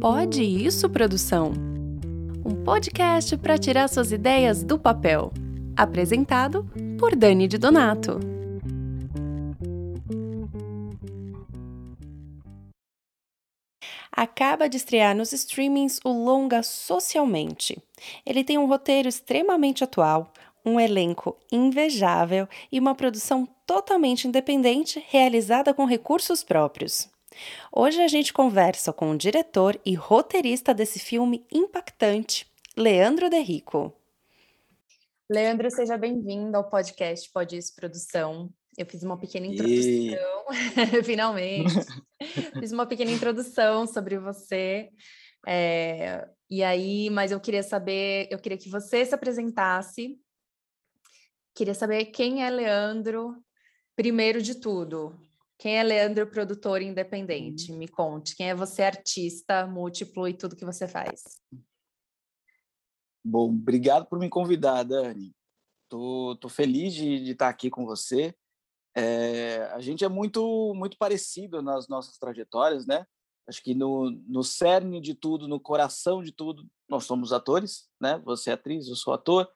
Pode isso, produção? Um podcast para tirar suas ideias do papel. Apresentado por Dani de Donato. Acaba de estrear nos streamings o longa Socialmente. Ele tem um roteiro extremamente atual, um elenco invejável e uma produção totalmente independente realizada com recursos próprios. Hoje a gente conversa com o diretor e roteirista desse filme impactante, Leandro De Rico. Leandro, seja bem-vindo ao podcast Pode Isso Produção. Eu fiz uma pequena introdução, finalmente. fiz uma pequena introdução sobre você. É, e aí, mas eu queria saber, eu queria que você se apresentasse. Queria saber quem é Leandro, primeiro de tudo. Quem é Leandro, produtor independente? Uhum. Me conte. Quem é você, artista múltiplo e tudo que você faz? Bom, obrigado por me convidar, Dani. Tô, tô feliz de, de estar aqui com você. É, a gente é muito muito parecido nas nossas trajetórias, né? Acho que no, no cerne de tudo, no coração de tudo, nós somos atores, né? Você é atriz, eu sou ator,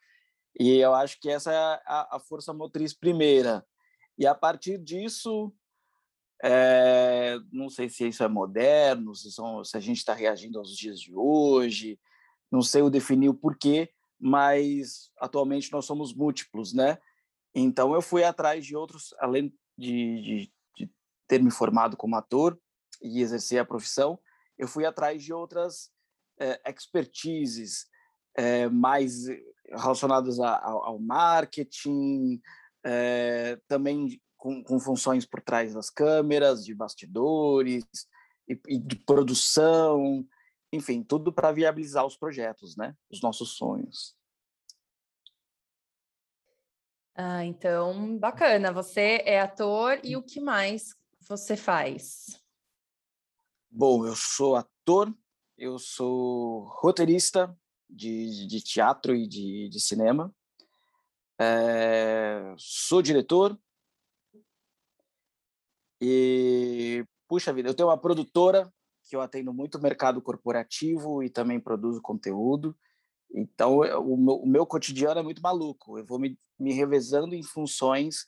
e eu acho que essa é a, a força motriz primeira. E a partir disso, é, não sei se isso é moderno, se, são, se a gente está reagindo aos dias de hoje, não sei o definir o porquê, mas atualmente nós somos múltiplos, né? Então eu fui atrás de outros, além de, de, de ter me formado como ator e exercer a profissão, eu fui atrás de outras é, expertises é, mais relacionadas a, ao, ao marketing, é, também com, com funções por trás das câmeras, de bastidores e, e de produção, enfim, tudo para viabilizar os projetos, né? Os nossos sonhos. Ah, então, bacana. Você é ator e o que mais você faz? Bom, eu sou ator, eu sou roteirista de, de teatro e de, de cinema, é, sou diretor, e, puxa vida, eu tenho uma produtora que eu atendo muito mercado corporativo e também produzo conteúdo. Então, o meu, o meu cotidiano é muito maluco. Eu vou me, me revezando em funções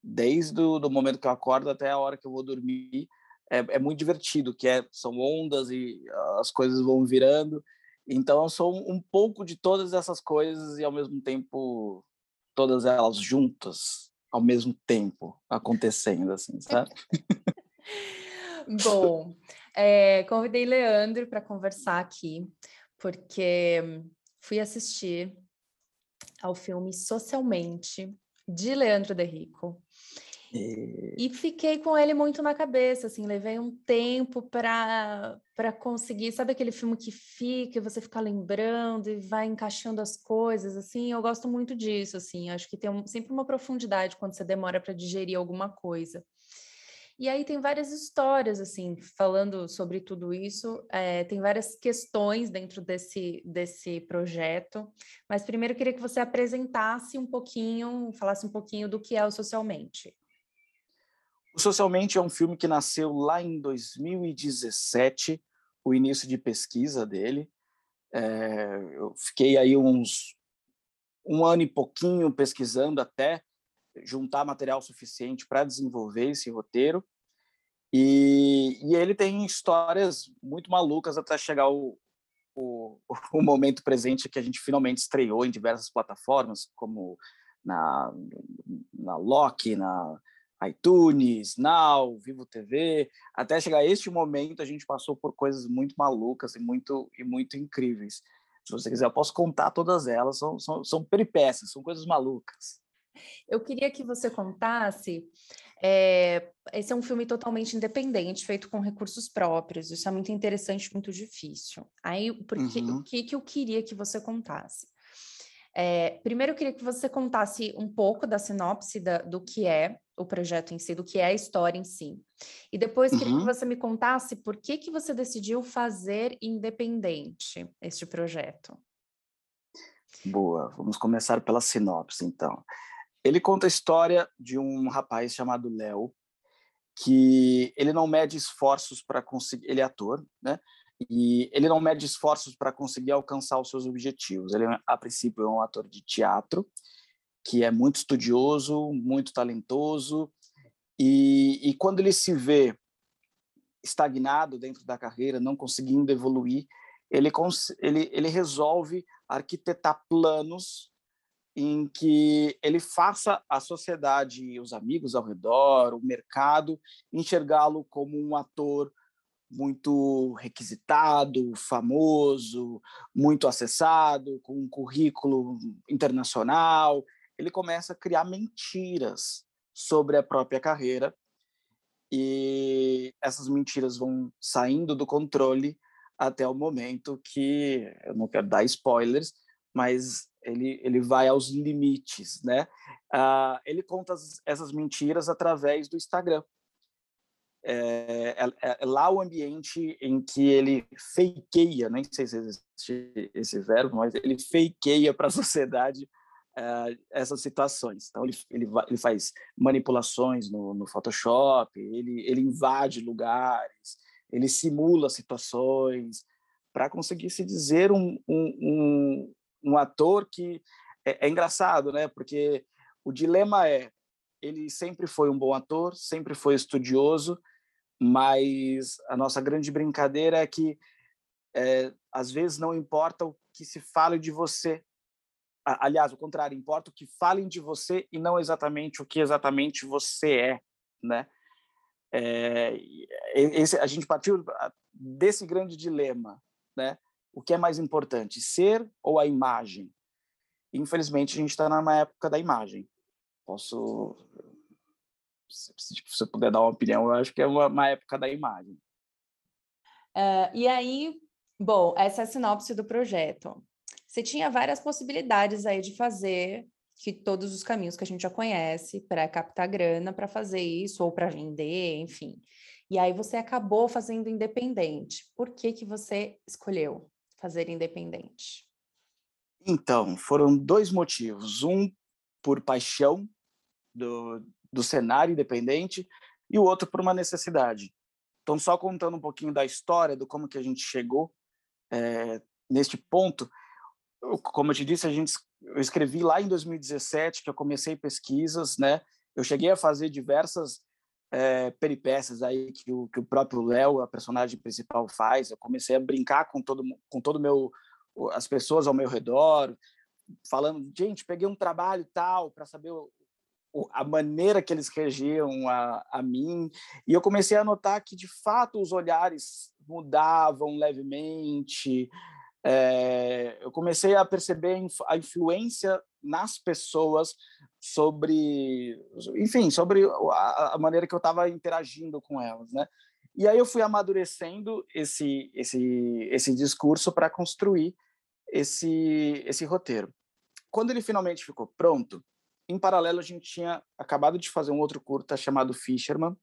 desde o do momento que eu acordo até a hora que eu vou dormir. É, é muito divertido, que é, são ondas e as coisas vão virando. Então, eu sou um, um pouco de todas essas coisas e, ao mesmo tempo, todas elas juntas ao mesmo tempo acontecendo, assim, sabe? Bom, é, convidei Leandro para conversar aqui, porque fui assistir ao filme Socialmente, de Leandro De Rico. E... fiquei com ele muito na cabeça, assim, levei um tempo para para conseguir, sabe aquele filme que fica, você fica lembrando e vai encaixando as coisas, assim, eu gosto muito disso, assim, acho que tem um, sempre uma profundidade quando você demora para digerir alguma coisa. E aí tem várias histórias, assim, falando sobre tudo isso, é, tem várias questões dentro desse, desse projeto, mas primeiro eu queria que você apresentasse um pouquinho, falasse um pouquinho do que é o Socialmente. O Socialmente é um filme que nasceu lá em 2017, o início de pesquisa dele. É, eu fiquei aí uns um ano e pouquinho pesquisando até juntar material suficiente para desenvolver esse roteiro. E, e, ele tem histórias muito malucas até chegar o, o, o, momento presente que a gente finalmente estreou em diversas plataformas, como na, na Loki, na iTunes, Now, Vivo TV, até chegar a este momento a gente passou por coisas muito malucas e muito e muito incríveis. Se você quiser, eu posso contar todas elas, são, são, são peripécias, são coisas malucas. Eu queria que você contasse. É, esse é um filme totalmente independente, feito com recursos próprios. Isso é muito interessante, muito difícil. Aí, porque, uhum. o que, que eu queria que você contasse? É, primeiro, eu queria que você contasse um pouco da sinopse da, do que é o projeto em si, do que é a história em si. E depois, uhum. queria que uhum. você me contasse por que, que você decidiu fazer independente este projeto. Boa, vamos começar pela sinopse, então. Ele conta a história de um rapaz chamado Léo, que ele não mede esforços para conseguir. Ele é ator, né? E ele não mede esforços para conseguir alcançar os seus objetivos. Ele, a princípio, é um ator de teatro que é muito estudioso, muito talentoso, e, e quando ele se vê estagnado dentro da carreira, não conseguindo evoluir, ele, ele, ele resolve arquitetar planos em que ele faça a sociedade, os amigos ao redor, o mercado, enxergá-lo como um ator muito requisitado, famoso, muito acessado, com um currículo internacional. Ele começa a criar mentiras sobre a própria carreira e essas mentiras vão saindo do controle até o momento que eu não quero dar spoilers, mas ele, ele vai aos limites, né? Uh, ele conta as, essas mentiras através do Instagram. É, é, é, lá o ambiente em que ele fakeia, nem sei se existe esse verbo, mas ele fakeia para a sociedade uh, essas situações. Então, ele, ele, ele faz manipulações no, no Photoshop, ele, ele invade lugares, ele simula situações para conseguir se dizer um, um, um, um ator que é, é, engraçado, né? Porque o dilema é ele sempre foi um bom ator, sempre foi estudioso, mas a nossa grande brincadeira é que é, às vezes não importa o que se fale de você. Aliás, o contrário, importa o que falem de você e não exatamente o que exatamente você é, né? É, esse, a gente partiu desse grande dilema, né? O que é mais importante, ser ou a imagem? Infelizmente, a gente está numa época da imagem. Posso, se você puder dar uma opinião, eu acho que é uma, uma época da imagem. Uh, e aí, bom, essa é a sinopse do projeto. Você tinha várias possibilidades aí de fazer que todos os caminhos que a gente já conhece para captar grana para fazer isso ou para vender, enfim. E aí você acabou fazendo independente. Por que que você escolheu fazer independente? Então, foram dois motivos. Um por paixão do, do cenário independente e o outro por uma necessidade. Então, só contando um pouquinho da história, do como que a gente chegou é, neste ponto, como eu te disse, a gente, eu escrevi lá em 2017 que eu comecei pesquisas, né? Eu cheguei a fazer diversas é, peripécias aí que o, que o próprio Léo, a personagem principal, faz. Eu comecei a brincar com todo com todo meu as pessoas ao meu redor, falando, gente, peguei um trabalho tal para saber o, a maneira que eles reagiam a, a mim. E eu comecei a notar que, de fato, os olhares mudavam levemente, é, eu comecei a perceber a influência nas pessoas sobre, enfim, sobre a, maneira que eu estava interagindo com elas, né? E aí eu fui amadurecendo esse esse esse discurso para construir esse esse roteiro. Quando ele finalmente ficou pronto, em paralelo a gente tinha acabado de fazer um outro curta chamado Fisherman.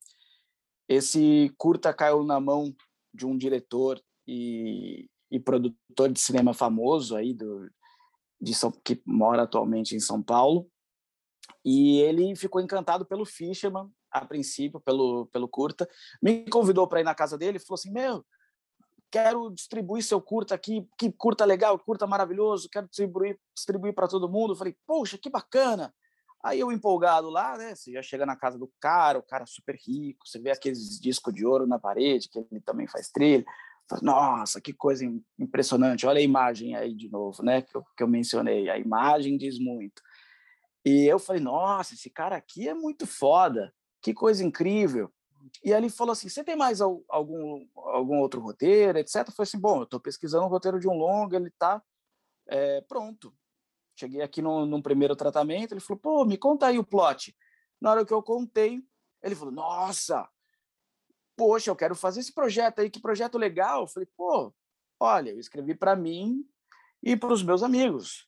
Esse curta caiu na mão de um diretor e e produtor de cinema famoso aí do, de São, que mora atualmente em São Paulo. E ele ficou encantado pelo Fisherman, a princípio, pelo, pelo curta. Me convidou para ir na casa dele e falou assim: Meu, quero distribuir seu curta aqui, que curta legal, curta maravilhoso, quero distribuir, distribuir para todo mundo. Falei: Poxa, que bacana! Aí eu empolgado lá, né? Você já chega na casa do cara, o cara super rico, você vê aqueles discos de ouro na parede, que ele também faz trilha. Nossa, que coisa impressionante. Olha a imagem aí de novo, né? Que eu, que eu mencionei. A imagem diz muito. E eu falei, nossa, esse cara aqui é muito foda. Que coisa incrível. E ele falou assim: você tem mais algum, algum outro roteiro, etc? Eu falei assim: bom, eu estou pesquisando o roteiro de um longa, ele está é, pronto. Cheguei aqui no, num primeiro tratamento, ele falou: pô, me conta aí o plot. Na hora que eu contei, ele falou: nossa, poxa, eu quero fazer esse projeto aí, que projeto legal. Eu falei, pô, olha, eu escrevi para mim e para os meus amigos.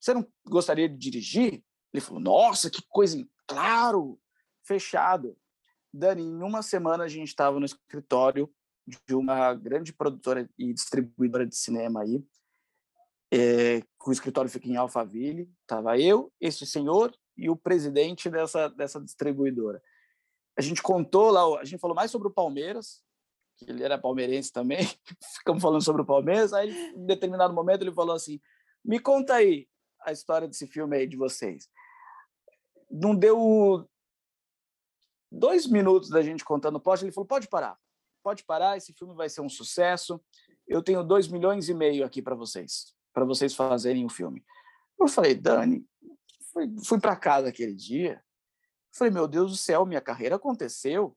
Você não gostaria de dirigir? Ele falou, nossa, que coisa, claro, fechado. Dani, em uma semana a gente estava no escritório de uma grande produtora e distribuidora de cinema aí, é, o escritório fica em Alphaville, estava eu, esse senhor e o presidente dessa, dessa distribuidora. A gente contou lá, a gente falou mais sobre o Palmeiras, que ele era palmeirense também, ficamos falando sobre o Palmeiras, aí em determinado momento ele falou assim, me conta aí a história desse filme aí de vocês. Não deu dois minutos da gente contando o ele falou, pode parar, pode parar, esse filme vai ser um sucesso, eu tenho dois milhões e meio aqui para vocês, para vocês fazerem o filme. Eu falei, Dani, fui, fui para casa aquele dia, falei, meu Deus do céu, minha carreira aconteceu,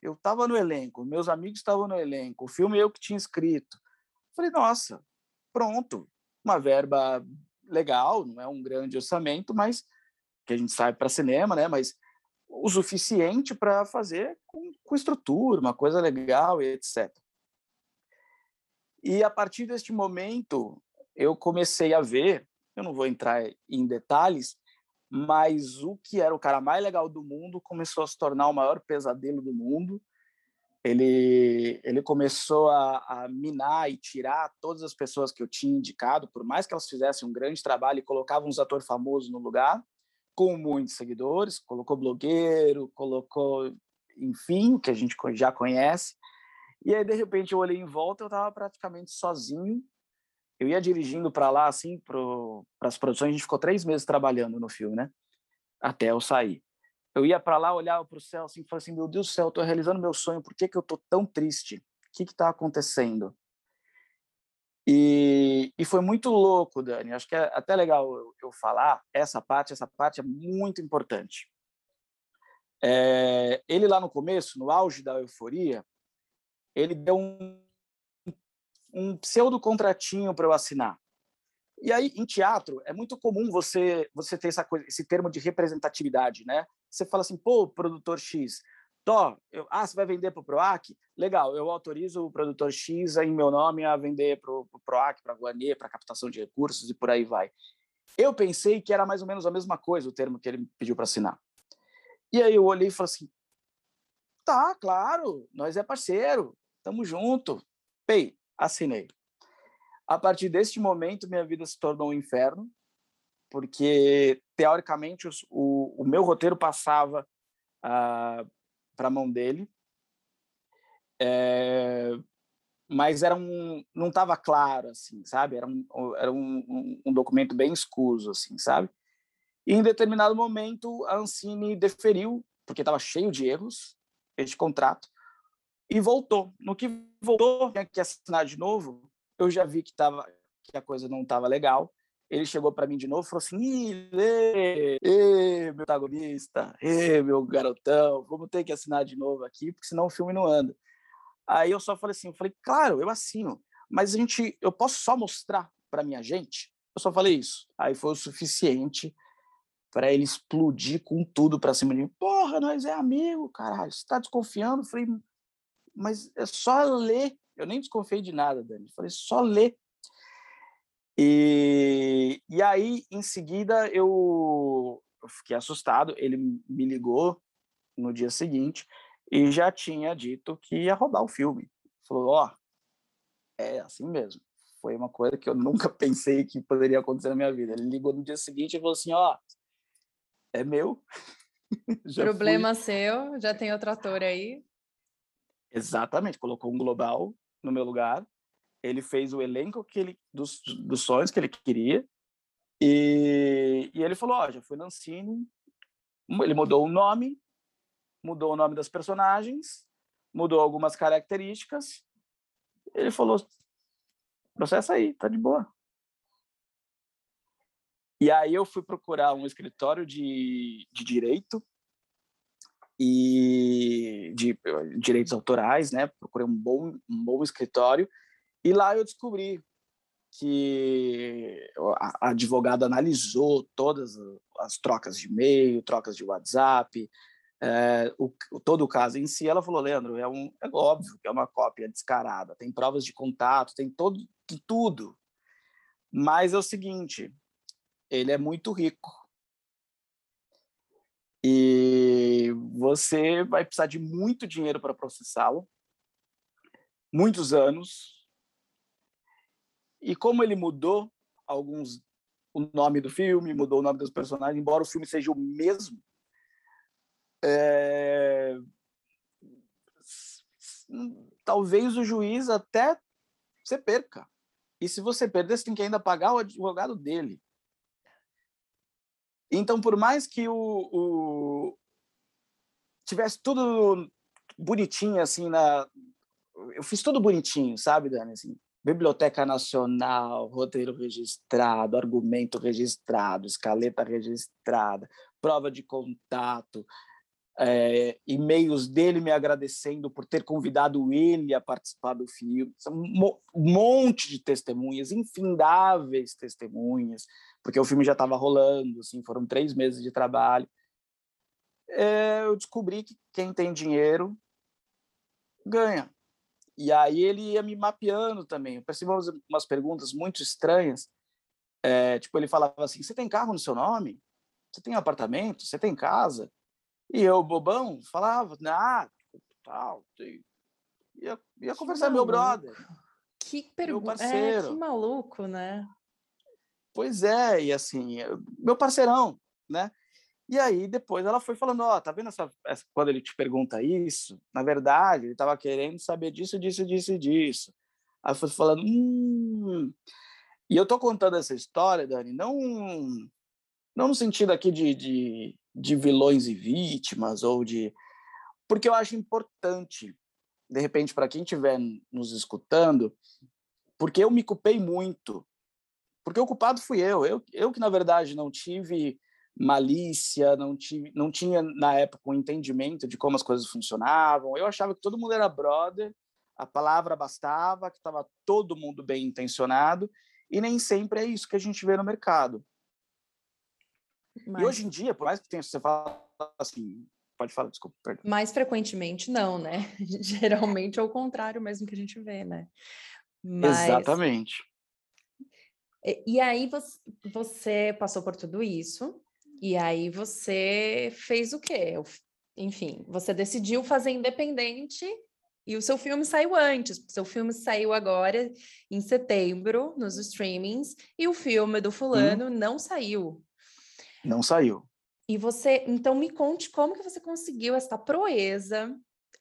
eu estava no elenco, meus amigos estavam no elenco, o filme eu que tinha escrito. Falei, nossa, pronto, uma verba legal, não é um grande orçamento, mas que a gente sabe para cinema, né? Mas o suficiente para fazer com, com, estrutura, uma coisa legal e etc. E a partir deste momento, eu comecei a ver, eu não vou entrar em detalhes, mas o que era o cara mais legal do mundo começou a se tornar o maior pesadelo do mundo. Ele, ele começou a, a, minar e tirar todas as pessoas que eu tinha indicado, por mais que elas fizessem um grande trabalho e colocavam uns atores famosos no lugar, com muitos seguidores, colocou blogueiro, colocou, enfim, que a gente já conhece. E aí, de repente, eu olhei em volta, eu estava praticamente sozinho, eu ia dirigindo para lá, assim, para as produções, a gente ficou três meses trabalhando no filme, né? Até eu sair. Eu ia para lá, olhava para o céu, assim, falava assim, meu Deus do céu, estou realizando meu sonho, por que, que eu estou tão triste? O que está acontecendo? E, e, foi muito louco, Dani. Acho que é até legal eu, eu falar essa parte. Essa parte é muito importante. É, ele lá no começo, no auge da euforia, ele deu um, um pseudo contratinho para eu assinar. E aí, em teatro, é muito comum você você ter essa coisa, esse termo de representatividade, né? Você fala assim, pô, produtor X, Tó, eu, ah, você vai vender para o PROAC? Legal, eu autorizo o produtor X em meu nome a vender para o PROAC, para a Guanê, para captação de recursos e por aí vai. Eu pensei que era mais ou menos a mesma coisa o termo que ele pediu para assinar. E aí eu olhei e falei assim, tá, claro, nós é parceiro, tamo junto. Pei, assinei. A partir deste momento, minha vida se tornou um inferno, porque, teoricamente, o, o meu roteiro passava uh, para a mão dele, é, mas era um, não estava claro, assim, sabe? Era, um, era um, um documento bem escuso, assim, sabe? E, em determinado momento, a Ancine deferiu, porque estava cheio de erros, este contrato, e voltou. No que voltou, tinha que assinar de novo, eu já vi que, tava, que a coisa não estava legal. Ele chegou para mim de novo e falou assim: Ê, meu protagonista, ê, meu garotão, vamos ter que assinar de novo aqui, porque senão o filme não anda. Aí eu só falei assim: eu falei, claro, eu assino, mas a gente, eu posso só mostrar para minha gente? Eu só falei isso. Aí foi o suficiente para ele explodir com tudo para cima de mim. Porra, nós é amigo, caralho. Você está desconfiando? Eu falei, mas é só ler. Eu nem desconfiei de nada, Dani. Falei, só ler. E, e aí, em seguida, eu, eu fiquei assustado. Ele me ligou no dia seguinte e já tinha dito que ia roubar o filme. Falou: Ó, oh, é assim mesmo. Foi uma coisa que eu nunca pensei que poderia acontecer na minha vida. Ele ligou no dia seguinte e falou assim: Ó, oh, é meu. Problema fui. seu, já tem outro ator aí. Exatamente, colocou um global no meu lugar. Ele fez o elenco que ele, dos, dos sonhos que ele queria. E, e ele falou: Ó, oh, já fui Nancini. Ele mudou o nome, mudou o nome das personagens, mudou algumas características. Ele falou: processa aí, tá de boa. E aí eu fui procurar um escritório de, de direito e de direitos autorais, né? Procurei um bom, um bom escritório e lá eu descobri que a, advogada analisou todas as trocas de e-mail, trocas de WhatsApp, é, o, todo o caso em si. Ela falou, Leandro, é, um, é óbvio que é uma cópia descarada, tem provas de contato, tem todo, tudo. Mas é o seguinte, ele é muito rico e você vai precisar de muito dinheiro para processá-lo, muitos anos. E como ele mudou alguns o nome do filme, mudou o nome dos personagens, embora o filme seja o mesmo, é... talvez o juiz até você perca. E se você perder, você tem que ainda pagar o advogado dele. Então, por mais que o, o tivesse tudo bonitinho assim na eu fiz tudo bonitinho, sabe, Dani, assim, Biblioteca Nacional, roteiro registrado, argumento registrado, escaleta registrada, prova de contato, é, e-mails dele me agradecendo por ter convidado ele a participar do filme. Um monte de testemunhas, infindáveis testemunhas, porque o filme já estava rolando, assim, foram três meses de trabalho. É, eu descobri que quem tem dinheiro ganha. E aí ele ia me mapeando também. Eu percebi umas, umas perguntas muito estranhas. É, tipo, ele falava assim: Você tem carro no seu nome? Você tem apartamento? Você tem casa? E eu, bobão, falava: Ah, tal. Ia, ia conversar com meu brother. Que pergunta. É, que maluco, né? Pois é, e assim, meu parceirão, né? E aí depois ela foi falando, ó, oh, tá vendo essa, essa, quando ele te pergunta isso, na verdade, ele estava querendo saber disso, disso, disso disso. Aí foi falando, hum. E eu tô contando essa história, Dani, não não no sentido aqui de, de, de vilões e vítimas ou de porque eu acho importante, de repente, para quem estiver nos escutando, porque eu me culpei muito. Porque o culpado fui eu. Eu, eu que, na verdade, não tive malícia, não, tive, não tinha na época um entendimento de como as coisas funcionavam. Eu achava que todo mundo era brother, a palavra bastava, que estava todo mundo bem intencionado, e nem sempre é isso que a gente vê no mercado. Mas... E hoje em dia, por mais que tenha, você fala assim, pode falar, desculpa, perdão. Mais frequentemente não, né? Geralmente é o contrário mesmo que a gente vê, né? Mas... Exatamente. E, aí você passou por tudo isso, e aí você fez o quê? Enfim, você decidiu fazer independente e o seu filme saiu antes. Seu filme saiu agora em setembro nos streamings e o filme do fulano hum. não saiu. Não saiu. E você, então me conte como que você conseguiu essa proeza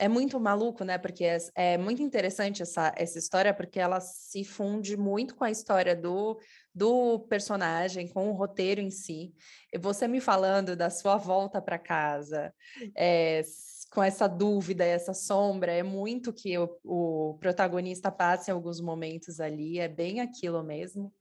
é muito maluco, né? Porque é, é, muito interessante essa, essa história, porque ela se funde muito com a história do, do personagem, com o roteiro em si. E você me falando da sua volta para casa, é, com essa dúvida, essa sombra, é muito que o, o protagonista passa em alguns momentos ali, é bem aquilo mesmo.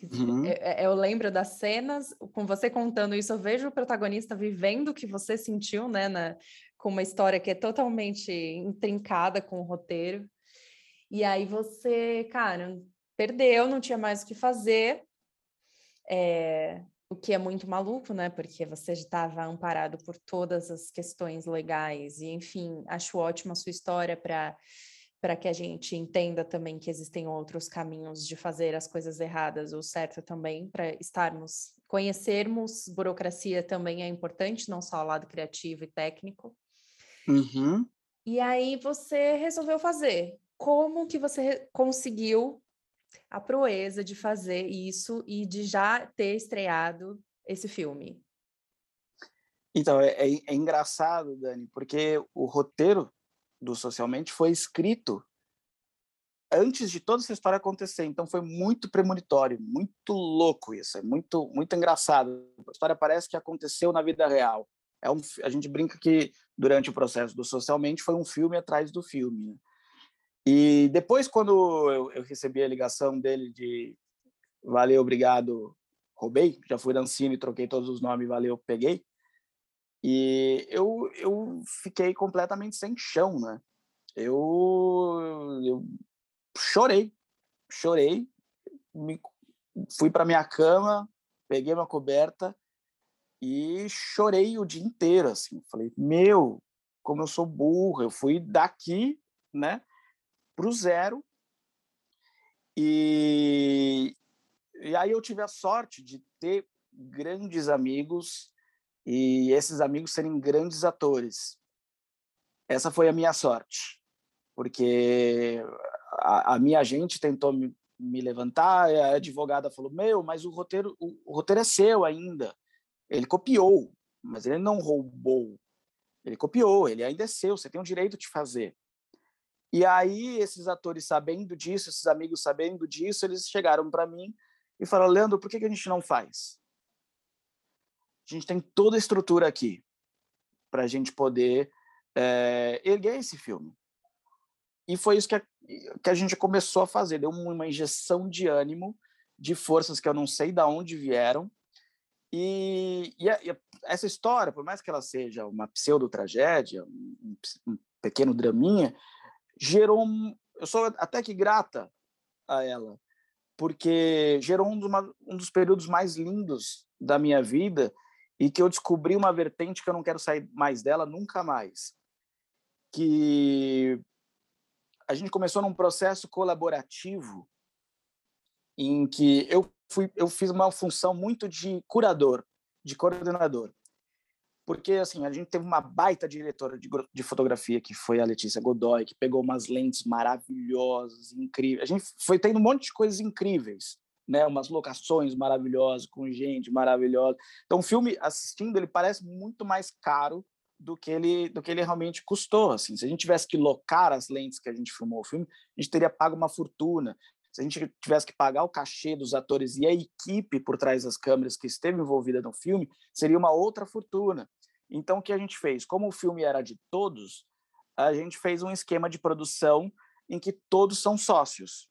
Uhum. Eu, é, é, eu, lembro das cenas, com você contando isso, eu vejo o protagonista vivendo o que você sentiu, né, na, com uma história que é totalmente intrincada com o roteiro. E aí você, cara, perdeu, não tinha mais o que fazer. É, o que é muito maluco, né? Porque você estava amparado por todas as questões legais. E, enfim, acho ótima a sua história para para que a gente entenda também que existem outros caminhos de fazer as coisas erradas ou certo também, para estarmos, conhecermos burocracia também é importante, não só o lado criativo e técnico. Uhum. E aí você resolveu fazer. Como que você conseguiu a proeza de fazer isso e de já ter estreado esse filme? Então, é, é, é engraçado, Dani, porque o roteiro do Socialmente foi escrito antes de toda essa história acontecer. Então foi muito premonitório, muito louco isso, é muito muito engraçado. A história parece que aconteceu na vida real. É um, a gente brinca que durante o processo do Socialmente foi um filme atrás do filme. Né? E depois, quando eu, eu, recebi a ligação dele de valeu, obrigado, roubei, já fui da Ancine, troquei todos os nomes, valeu, peguei. E eu, eu fiquei completamente sem chão, né? Eu, eu chorei, chorei, me, fui para minha cama, peguei uma coberta e chorei o dia inteiro, assim. Falei, meu, como eu sou burro, eu fui daqui, né, para o zero. E, e aí eu tive a sorte de ter grandes amigos e esses amigos serem grandes atores. Essa foi a minha sorte, porque a, a minha agente tentou me, me levantar, a advogada falou: Meu, mas o roteiro, o, o roteiro é seu ainda. Ele copiou, mas ele não roubou. Ele copiou, ele ainda é seu, você tem o direito de fazer. E aí, esses atores sabendo disso, esses amigos sabendo disso, eles chegaram para mim e falaram: Leandro, por que, que a gente não faz? A gente tem toda a estrutura aqui para a gente poder é, erguer esse filme. E foi isso que a, que a gente começou a fazer, deu uma injeção de ânimo, de forças que eu não sei de onde vieram. E, e, a, e essa história, por mais que ela seja uma pseudo-tragédia, um, um pequeno draminha, gerou um, eu sou até que grata a ela, porque gerou um dos, um dos períodos mais lindos da minha vida e que eu descobri uma vertente que eu não quero sair mais dela nunca mais. Que a gente começou num processo colaborativo em que eu fui eu fiz uma função muito de curador, de coordenador porque assim a gente teve uma baita diretora de, de, fotografia que foi a Letícia Godoy que pegou umas lentes maravilhosas incríveis. A gente foi tendo um monte de coisas incríveis né? Umas locações maravilhosas com gente maravilhosa. Então o filme assistindo ele parece muito mais caro do que ele do que ele realmente custou assim. Se a gente tivesse que locar as lentes que a gente filmou o filme a gente teria pago uma fortuna. Se a gente tivesse que pagar o cachê dos atores e a equipe por trás das câmeras que esteve envolvida no filme, seria uma outra fortuna. Então, o que a gente fez? Como o filme era de todos, a gente fez um esquema de produção em que todos são sócios.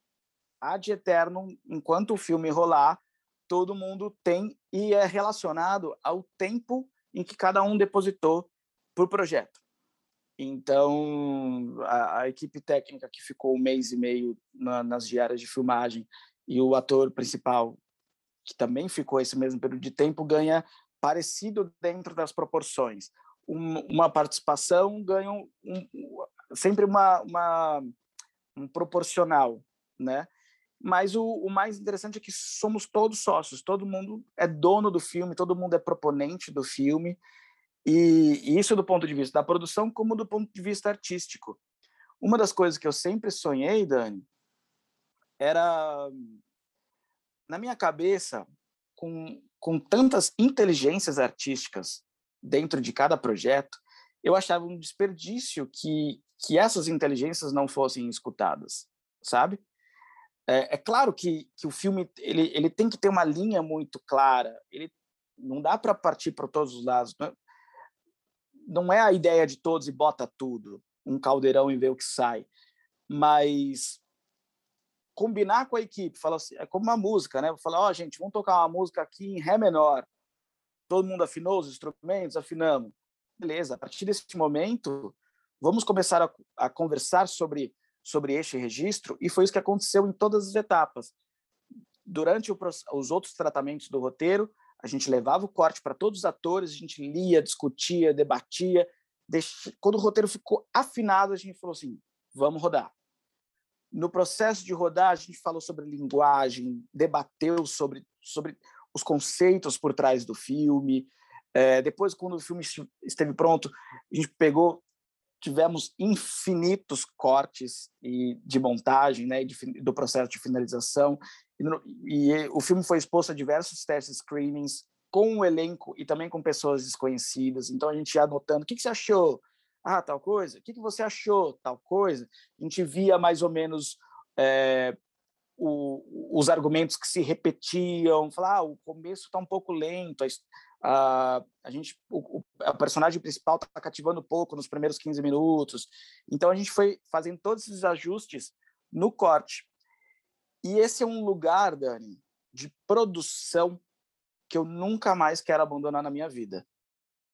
Ad eterno, enquanto o filme rolar, todo mundo tem e é relacionado ao tempo em que cada um depositou por projeto. Então, a, a, equipe técnica que ficou um mês e meio na, nas diárias de filmagem e o ator principal, que também ficou esse mesmo período de tempo, ganha parecido dentro das proporções. Um, uma participação ganha um, sempre uma, uma, um proporcional, né? Mas o, o, mais interessante é que somos todos sócios, todo mundo é dono do filme, todo mundo é proponente do filme, e, e isso do ponto de vista da produção como do ponto de vista artístico. Uma das coisas que eu sempre sonhei, Dani, era na minha cabeça, com, com tantas inteligências artísticas dentro de cada projeto, eu achava um desperdício que, que essas inteligências não fossem escutadas, sabe? É, é claro que, que o filme ele, ele tem que ter uma linha muito clara, ele não dá para partir para todos os lados, né? não é a ideia de todos e bota tudo, um caldeirão e ver o que sai, mas combinar com a equipe, falar assim, é como uma música, né? Falar, ó, oh, gente, vamos tocar uma música aqui em ré menor. Todo mundo afinou os instrumentos, afinamos. Beleza, a partir desse momento, vamos começar a, a conversar sobre sobre este registro e foi isso que aconteceu em todas as etapas. Durante o, os outros tratamentos do roteiro, a gente levava o corte para todos os atores, a gente lia, discutia, debatia. Quando o roteiro ficou afinado, a gente falou assim: vamos rodar. No processo de rodar, a gente falou sobre linguagem, debateu sobre, sobre os conceitos por trás do filme. É, depois, quando o filme esteve pronto, a gente pegou, tivemos infinitos cortes e de montagem, né, de, do processo de finalização. E, e o filme foi exposto a diversos testes screenings com o elenco e também com pessoas desconhecidas. Então a gente ia anotando, o que, que você achou? Ah, tal coisa. O que, que você achou? Tal coisa. A gente via mais ou menos é, o, os argumentos que se repetiam. Falar, ah, o começo está um pouco lento. A, a gente, o, a personagem principal está cativando pouco nos primeiros 15 minutos. Então a gente foi fazendo todos esses ajustes no corte. E esse é um lugar, Dani, de produção que eu nunca mais quero abandonar na minha vida.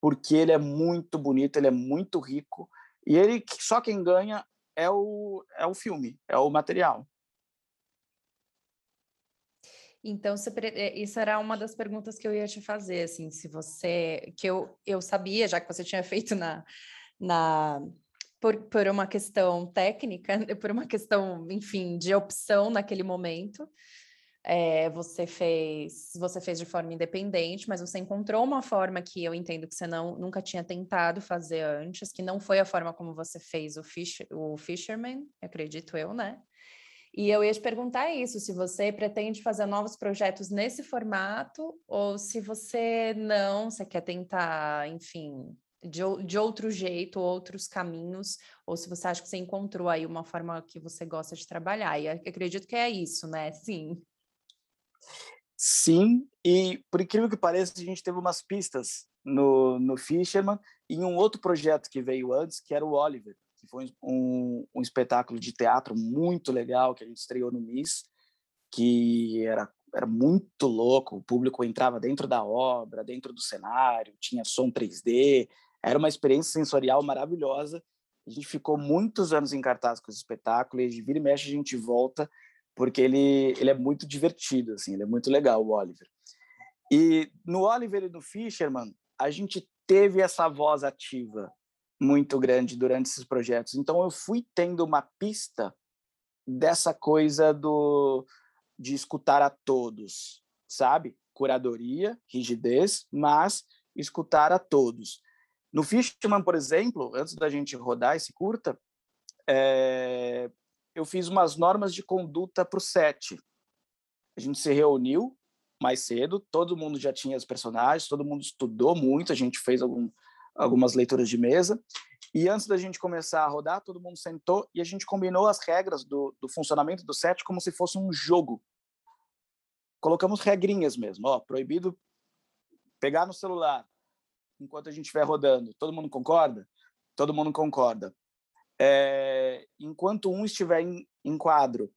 Porque ele é muito bonito, ele é muito rico, e ele só quem ganha é o, é o filme, é o material. Então, é, isso era uma das perguntas que eu ia te fazer, assim, se você, que eu, eu sabia, já que você tinha feito na, na por, por uma questão técnica, por uma questão, enfim, de opção naquele momento. É, você fez você fez de forma independente, mas você encontrou uma forma que eu entendo que você não, nunca tinha tentado fazer antes, que não foi a forma como você fez o, fish, o Fisherman, acredito eu, né? E eu ia te perguntar isso, se você pretende fazer novos projetos nesse formato, ou se você não, você quer tentar, enfim, de, de outro jeito, outros caminhos, ou se você acha que você encontrou aí uma forma que você gosta de trabalhar. E acredito que é isso, né? Sim. Sim, e por incrível que pareça, a gente teve umas pistas no, no Fisherman e em um outro projeto que veio antes, que era o Oliver, que foi um, um espetáculo de teatro muito legal que a gente estreou no Miss, que era, era muito louco, o público entrava dentro da obra, dentro do cenário, tinha som 3D, era uma experiência sensorial maravilhosa. A gente ficou muitos anos em cartaz com esse espetáculo e de vira e mexe a gente volta porque ele, ele é muito divertido, assim, ele é muito legal, o Oliver. E no Oliver e no Fisherman, a gente teve essa voz ativa muito grande durante esses projetos. Então eu fui tendo uma pista dessa coisa do de escutar a todos, sabe? Curadoria, rigidez, mas escutar a todos. No Fishman, por exemplo, antes da gente rodar esse curta, é, eu fiz umas normas de conduta para o set. A gente se reuniu mais cedo, todo mundo já tinha os personagens, todo mundo estudou muito, a gente fez algum, algumas leituras de mesa. E antes da gente começar a rodar, todo mundo sentou e a gente combinou as regras do, do funcionamento do set como se fosse um jogo. Colocamos regrinhas mesmo, ó, proibido pegar no celular, enquanto a gente estiver rodando. Todo mundo concorda? Todo mundo concorda. É, enquanto um estiver em, em quadro,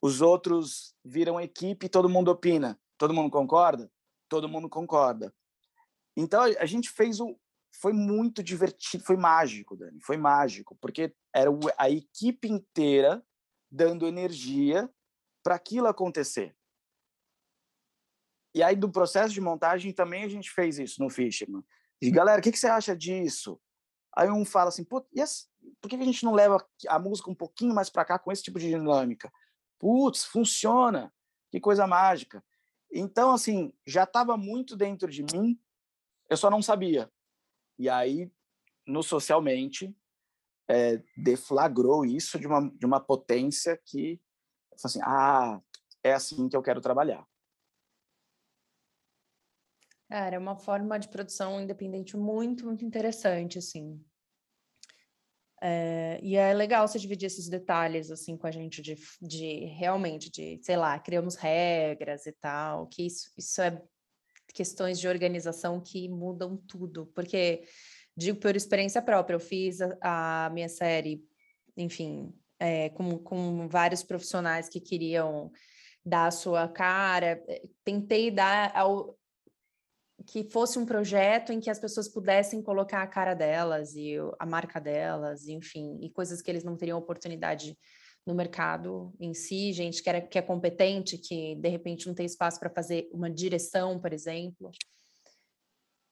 os outros viram equipe e todo mundo opina. Todo mundo concorda? Todo mundo concorda. Então a gente fez o foi muito divertido, foi mágico, Dani, foi mágico, porque era a equipe inteira dando energia para aquilo acontecer. E aí, do processo de montagem, também a gente fez isso no Fisherman. E galera, o que, que você acha disso? Aí um fala assim, yes, por que a gente não leva a música um pouquinho mais para cá com esse tipo de dinâmica? Putz, funciona! Que coisa mágica! Então, assim, já estava muito dentro de mim, eu só não sabia. E aí, no Socialmente, é, deflagrou isso de uma, de uma potência que, assim, ah, é assim que eu quero trabalhar. Cara, é uma forma de produção independente muito, muito interessante, assim. É, e é legal você dividir esses detalhes, assim, com a gente, de, de realmente, de, sei lá, criamos regras e tal, que isso, isso é questões de organização que mudam tudo, porque, digo por experiência própria, eu fiz a, a minha série, enfim, é, com, com vários profissionais que queriam dar a sua cara, é, tentei dar ao, que fosse um projeto em que as pessoas pudessem colocar a cara delas e a marca delas, enfim, e coisas que eles não teriam oportunidade no mercado em si, gente que, era, que é competente, que de repente não tem espaço para fazer uma direção, por exemplo.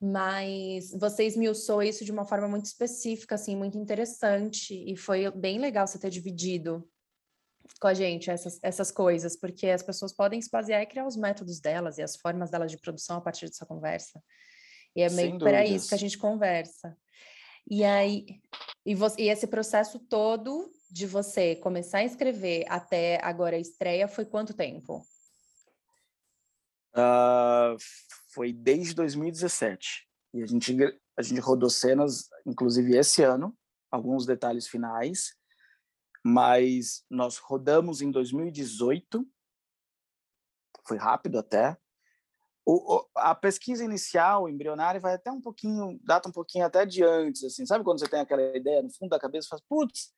Mas você esmiuçou isso de uma forma muito específica, assim, muito interessante, e foi bem legal você ter dividido com a gente essas, essas coisas, porque as pessoas podem se basear e criar os métodos delas e as formas delas de produção a partir dessa conversa. E é meio para isso que a gente conversa. E aí, e, você, e esse processo todo de você começar a escrever até agora a estreia foi quanto tempo? Uh, foi desde 2017. E a gente, a gente rodou cenas, inclusive esse ano, alguns detalhes finais mas nós rodamos em 2018, foi rápido até. O, o, a pesquisa inicial, embrionária, vai até um pouquinho, data um pouquinho até de antes, assim, sabe quando você tem aquela ideia no fundo da cabeça, faz, putz,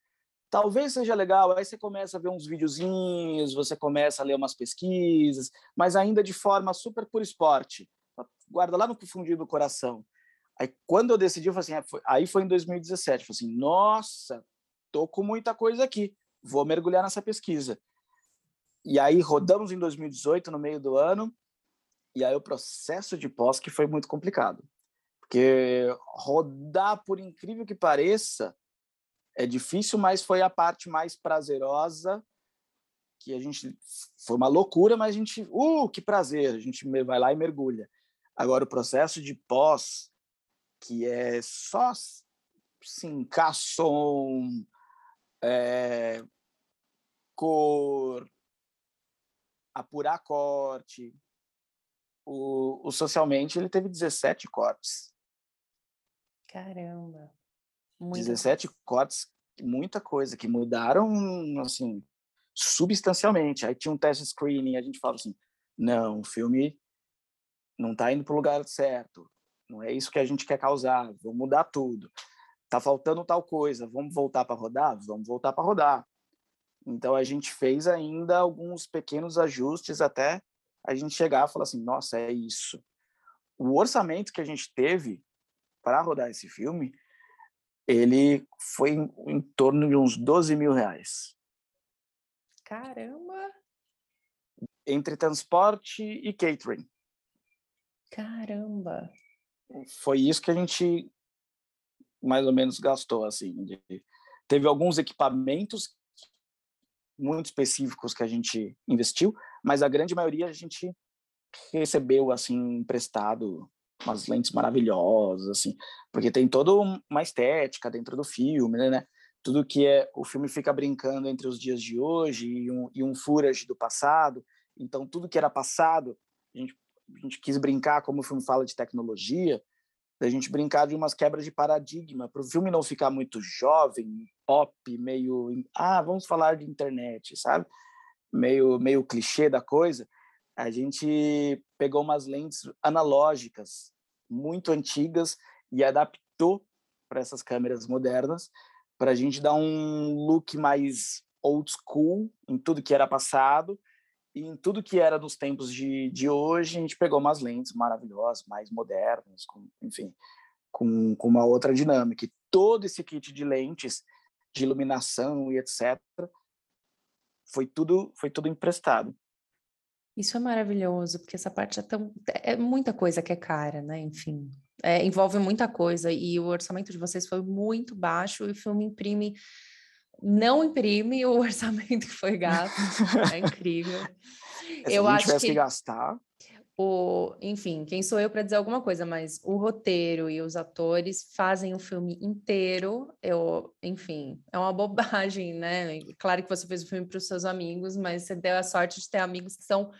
talvez seja legal, aí você começa a ver uns videozinhos, você começa a ler umas pesquisas, mas ainda de forma super por esporte, guarda lá no fundinho do coração. Aí quando eu decidi, eu falei assim, é, aí foi em 2017, eu falei assim, nossa, tô com muita coisa aqui, vou mergulhar nessa pesquisa. E aí rodamos em 2018, no meio do ano, e aí o processo de pós que foi muito complicado. Porque rodar, por incrível que pareça, é difícil, mas foi a parte mais prazerosa que a gente foi uma loucura, mas a gente, uh, que prazer, a gente vai lá e mergulha. Agora o processo de pós, que é só sim, som, é, cor, apurar corte. O, o, socialmente ele teve 17 cortes. Caramba. Muito 17 cortes, muita coisa que mudaram, assim, substancialmente. Aí tinha um test screening, a gente fala assim, não, o filme não está indo para o lugar certo, não é isso que a gente quer causar, vamos mudar tudo. Tá faltando tal coisa, vamos voltar para rodar? Vamos voltar para rodar. Então a gente fez ainda alguns pequenos ajustes até a gente chegar e falar assim, nossa, é isso. O orçamento que a gente teve para rodar esse filme, ele foi em, em torno de uns 12 mil reais. Caramba! Entre transporte e catering. Caramba! Foi isso que a gente mais ou menos gastou, assim. De... Teve alguns equipamentos muito específicos que a gente investiu, mas a grande maioria a gente recebeu assim emprestado umas lentes maravilhosas assim, porque tem toda uma estética dentro do filme, né? né? Tudo que é o filme fica brincando entre os dias de hoje e um, e um do passado. Então tudo que era passado, a gente, a gente quis brincar como o filme fala de tecnologia, da gente brincar de umas quebras de paradigma, para o filme não ficar muito jovem, pop, meio. Ah, vamos falar de internet, sabe? Meio, meio clichê da coisa. A gente pegou umas lentes analógicas muito antigas e adaptou para essas câmeras modernas, para a gente dar um look mais old school em tudo que era passado e em tudo que era dos tempos de, de hoje, a gente pegou umas lentes maravilhosas, mais modernas, com, enfim, com, com uma outra dinâmica. E todo esse kit de lentes, de iluminação e etc., foi tudo, foi tudo emprestado. Isso é maravilhoso, porque essa parte é tão. É muita coisa que é cara, né? Enfim, é, envolve muita coisa, e o orçamento de vocês foi muito baixo, e o filme imprime não imprime o orçamento que foi gasto. É incrível. Se eu acho que, que gastar. O, enfim, quem sou eu para dizer alguma coisa, mas o roteiro e os atores fazem o filme inteiro. Eu, enfim, é uma bobagem, né? Claro que você fez o filme para os seus amigos, mas você deu a sorte de ter amigos que são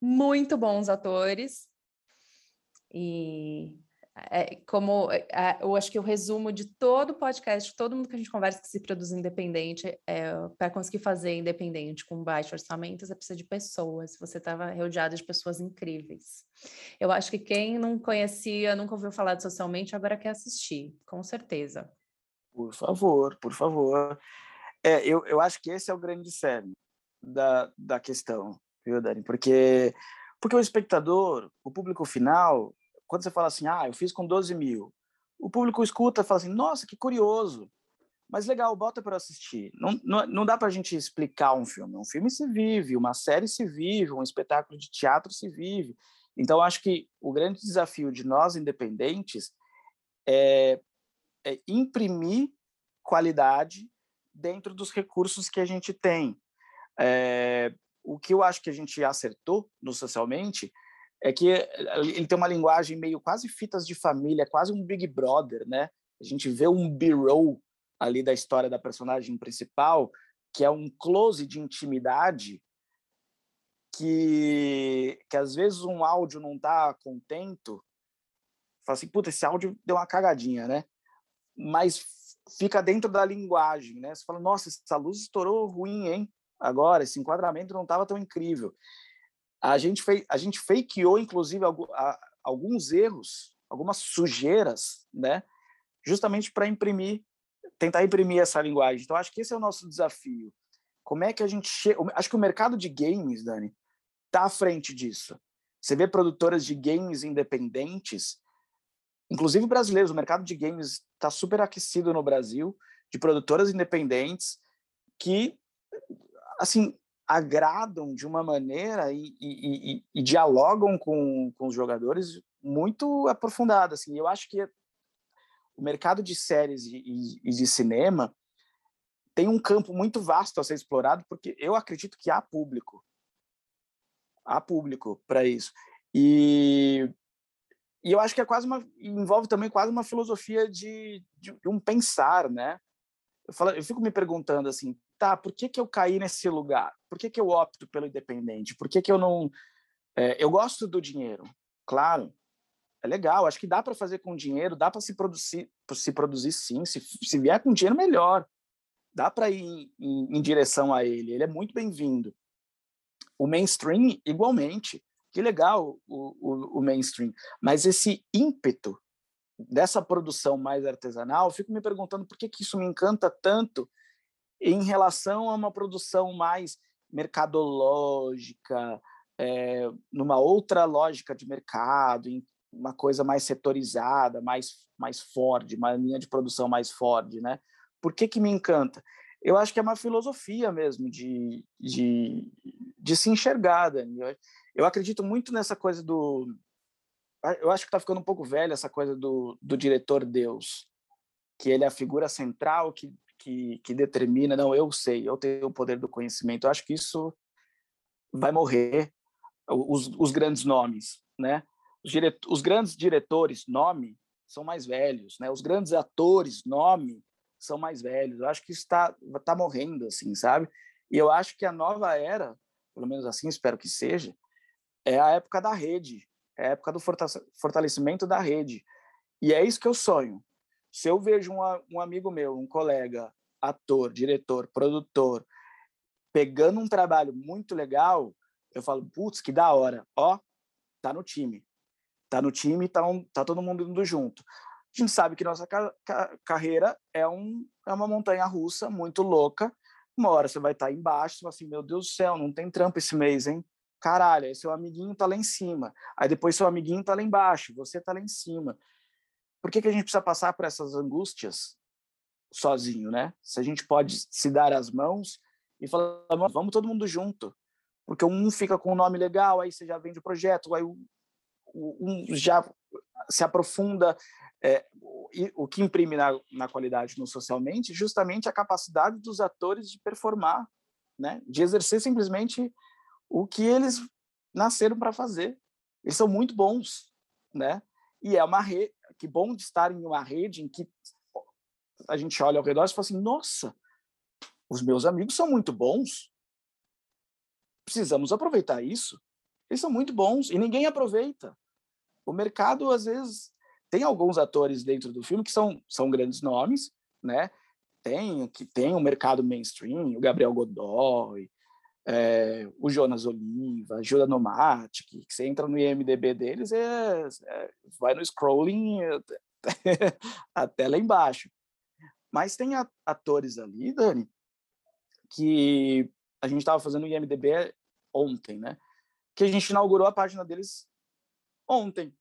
muito bons atores. E é, como é, é, eu acho que o resumo de todo podcast, todo mundo que a gente conversa que se produz independente, é, para conseguir fazer independente com baixo orçamento, você precisa de pessoas. Você estava rodeado de pessoas incríveis. Eu acho que quem não conhecia, nunca ouviu falar de socialmente, agora quer assistir, com certeza. Por favor, por favor. É, eu, eu acho que esse é o grande cerne da, da questão, viu, Dani? Porque, porque o espectador, o público final, quando você fala assim, ah, eu fiz com 12 mil, o público escuta e fala assim, nossa, que curioso, mas legal, bota para assistir. Não, não, não dá para a gente explicar um filme. Um filme se vive, uma série se vive, um espetáculo de teatro se vive. Então, acho que o grande desafio de nós independentes é, é imprimir qualidade dentro dos recursos que a gente tem. É, o que eu acho que a gente acertou no Socialmente é que eh, ele tem uma linguagem meio quase fitas de família, quase um Big Brother, né? A gente vê um B-roll ali da história da personagem principal, que é um close de intimidade que, que às vezes um áudio não está contento, fala assim, puta, esse áudio deu uma cagadinha, né? Mas fica dentro da linguagem, né? Você fala, nossa, essa luz estourou ruim, hein? Agora, esse enquadramento não estava tão incrível. A gente, fez, a gente fakeou, inclusive, alguns erros, algumas sujeiras, né? justamente para imprimir, tentar imprimir essa linguagem. Então, acho que esse é o nosso desafio. Como é que a gente chega... Acho que o mercado de games, Dani, está à frente disso. Você vê produtoras de games independentes, inclusive brasileiros, o mercado de games está super aquecido no Brasil, de produtoras independentes que, assim, agradam de uma maneira e, e, e, e dialogam com, com os jogadores muito aprofundada. Assim. Eu acho que o mercado de séries e, e de cinema tem um campo muito vasto a ser explorado, porque eu acredito que há público. Há público para isso. E, e eu acho que é quase uma envolve também quase uma filosofia de, de, de um pensar, né? Eu, falo, eu fico me perguntando assim, tá, por que, que eu caí nesse lugar? Por que, que eu opto pelo independente? Por que, que eu não. É, eu gosto do dinheiro, claro, é legal. Acho que dá para fazer com dinheiro, dá para se produzir, se produzir sim. Se, se vier com dinheiro, melhor. Dá para ir em, em, direção a ele. Ele é muito bem-vindo. O mainstream, igualmente. Que legal o, o, o mainstream. Mas esse ímpeto dessa produção mais artesanal, fico me perguntando por que, que isso me encanta tanto em relação a uma produção mais mercadológica, é, numa outra lógica de mercado, em uma coisa mais setorizada, mais mais Ford, uma linha de produção mais Ford, né? Por que que me encanta? Eu acho que é uma filosofia mesmo de, de, de se enxergar, Dani. Eu, eu acredito muito nessa coisa do... Eu acho que está ficando um pouco velha essa coisa do, do diretor Deus, que ele é a figura central que, que, que determina, não, eu sei, eu tenho o poder do conhecimento. Eu acho que isso vai morrer, os, os grandes nomes, né? Os, direto, os grandes diretores, nome, são mais velhos, né? Os grandes atores, nome, são mais velhos. Eu acho que está tá morrendo, assim, sabe? E eu acho que a nova era, pelo menos assim, espero que seja, é a época da rede, é a época do fortalecimento da rede. E é isso que eu sonho. Se eu vejo um, um amigo meu, um colega, ator, diretor, produtor, pegando um trabalho muito legal, eu falo, putz, que da hora, ó, tá no time. Tá no time, tá, um, tá todo mundo indo junto. A gente sabe que nossa ca ca carreira é, um, é uma montanha russa muito louca. Uma hora você vai estar tá embaixo, assim, meu Deus do céu, não tem trampo esse mês, hein? Caralho, aí seu amiguinho tá lá em cima. Aí depois seu amiguinho tá lá embaixo, você tá lá em cima. Por que, que a gente precisa passar por essas angústias sozinho, né? Se a gente pode se dar as mãos e falar, vamos todo mundo junto porque um fica com um nome legal, aí você já vende o projeto, aí um já se aprofunda. É, o que imprime na, na qualidade no socialmente, justamente a capacidade dos atores de performar, né? de exercer simplesmente o que eles nasceram para fazer. Eles são muito bons, né? E é uma rede, que bom de estar em uma rede em que a gente olha ao redor e fala assim: nossa, os meus amigos são muito bons, precisamos aproveitar isso. Eles são muito bons e ninguém aproveita. O mercado, às vezes, tem alguns atores dentro do filme que são, são grandes nomes, né? Tem, que tem o mercado mainstream, o Gabriel Godoy, é, o Jonas Oliva, a Júlia Nomati, que, que, você entra no IMDB deles, é, é vai no scrolling até lá embaixo. Mas tem atores ali, Dani, que a gente estava fazendo o IMDB ontem, né? Que a gente inaugurou a página deles ontem.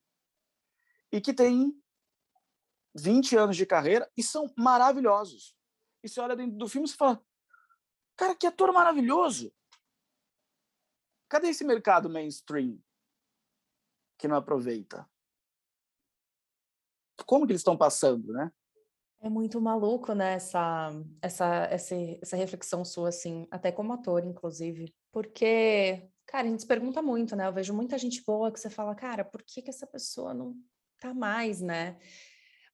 E que tem 20 anos de carreira e são maravilhosos. E você olha dentro do filme e fala: cara, que ator maravilhoso! Cadê esse mercado mainstream que não aproveita? Como que eles estão passando, né? É muito maluco, né, essa, essa, essa, essa reflexão sua, assim, até como ator, inclusive, porque, cara, a gente se pergunta muito, né, eu vejo muita gente boa que você fala, cara, por que que essa pessoa não tá mais, né?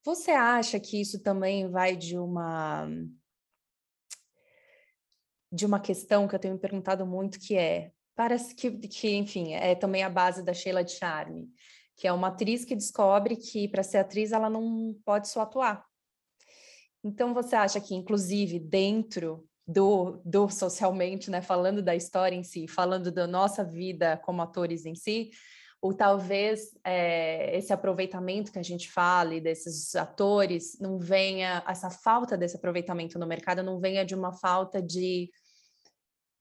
Você acha que isso também vai de uma de uma questão que eu tenho me perguntado muito, que é, parece que, que enfim, é também a base da Sheila de Charme, que é uma atriz que descobre que para ser atriz ela não pode só atuar, então, você acha que, inclusive, dentro do, do socialmente, né, falando da história em si, falando da nossa vida como atores em si, ou talvez é, esse aproveitamento que a gente fale desses atores não venha, essa falta desse aproveitamento no mercado não venha de uma falta de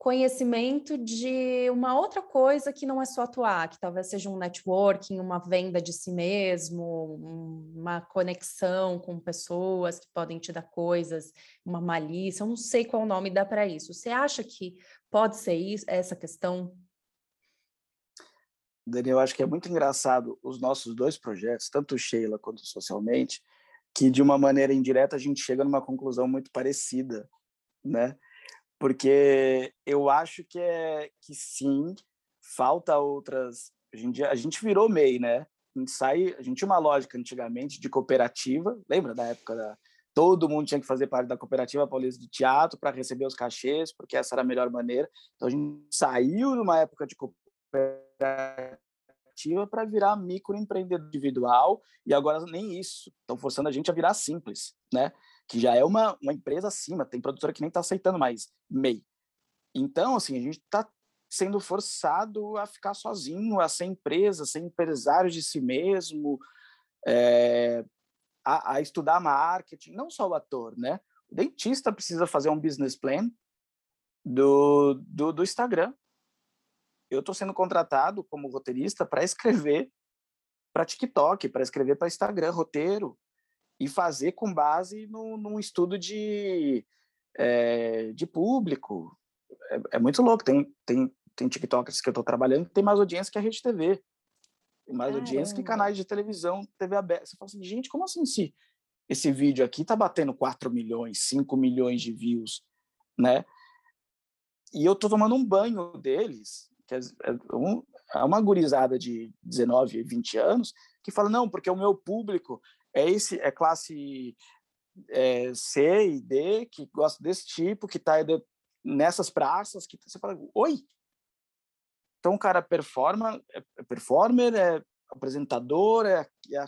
conhecimento de uma outra coisa que não é só atuar, que talvez seja um networking, uma venda de si mesmo, uma conexão com pessoas que podem te dar coisas, uma malícia, eu não sei qual nome dá para isso. Você acha que pode ser isso, essa questão? Daniel, acho que é muito engraçado os nossos dois projetos, tanto o Sheila quanto o Socialmente, que de uma maneira indireta a gente chega numa conclusão muito parecida, né? Porque eu acho que é que sim, falta outras. A gente, virou MEI, né? A gente sai, a gente tinha uma lógica antigamente de cooperativa, lembra da época da todo mundo tinha que fazer parte da cooperativa paulista de teatro para receber os cachês, porque essa era a melhor maneira. Então a gente saiu de uma época de cooperativa para virar microempreendedor individual e agora nem isso, estão forçando a gente a virar simples, né? Que já é uma, uma empresa acima, tem produtora que nem está aceitando mais MEI. Então, assim, a gente está sendo forçado a ficar sozinho, a ser empresa, a ser empresário de si mesmo, é, a, a, estudar marketing, não só o ator, né? O dentista precisa fazer um business plan do, do, do Instagram. Eu estou sendo contratado como roteirista para escrever para TikTok, para escrever para Instagram, roteiro, e fazer com base no, num estudo de, é, de público. É, é, muito louco. Tem, tem, tem TikTokers que eu estou trabalhando que tem mais audiência que a Rede TV. Tem mais Caramba. audiência que canais de televisão, TV aberta. Você fala assim, gente, como assim se esse vídeo aqui tá batendo 4 milhões, 5 milhões de views, né? E eu tô tomando um banho deles, que é, é, um, é uma gurizada de 19, 20 anos, que fala, não, porque o meu público é esse, é classe é, C e D, que gosta desse tipo, que tá nessas praças, que você fala, oi, então, o cara performa, é, é performer, é apresentador, é, é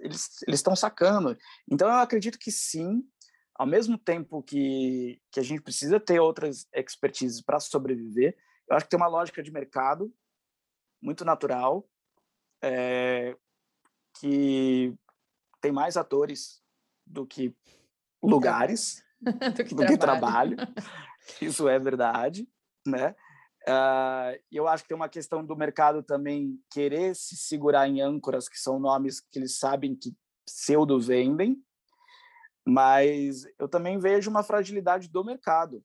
eles estão sacando. Então, eu acredito que sim, ao mesmo tempo que, que a gente precisa ter outras expertises para sobreviver, eu acho que tem uma lógica de mercado muito natural, é, que tem mais atores do que lugares, do que, do que trabalho. Isso é verdade, né? Uh, eu acho que tem uma questão do mercado também querer se segurar em âncoras, que são nomes que eles sabem que pseudo vendem, mas eu também vejo uma fragilidade do mercado.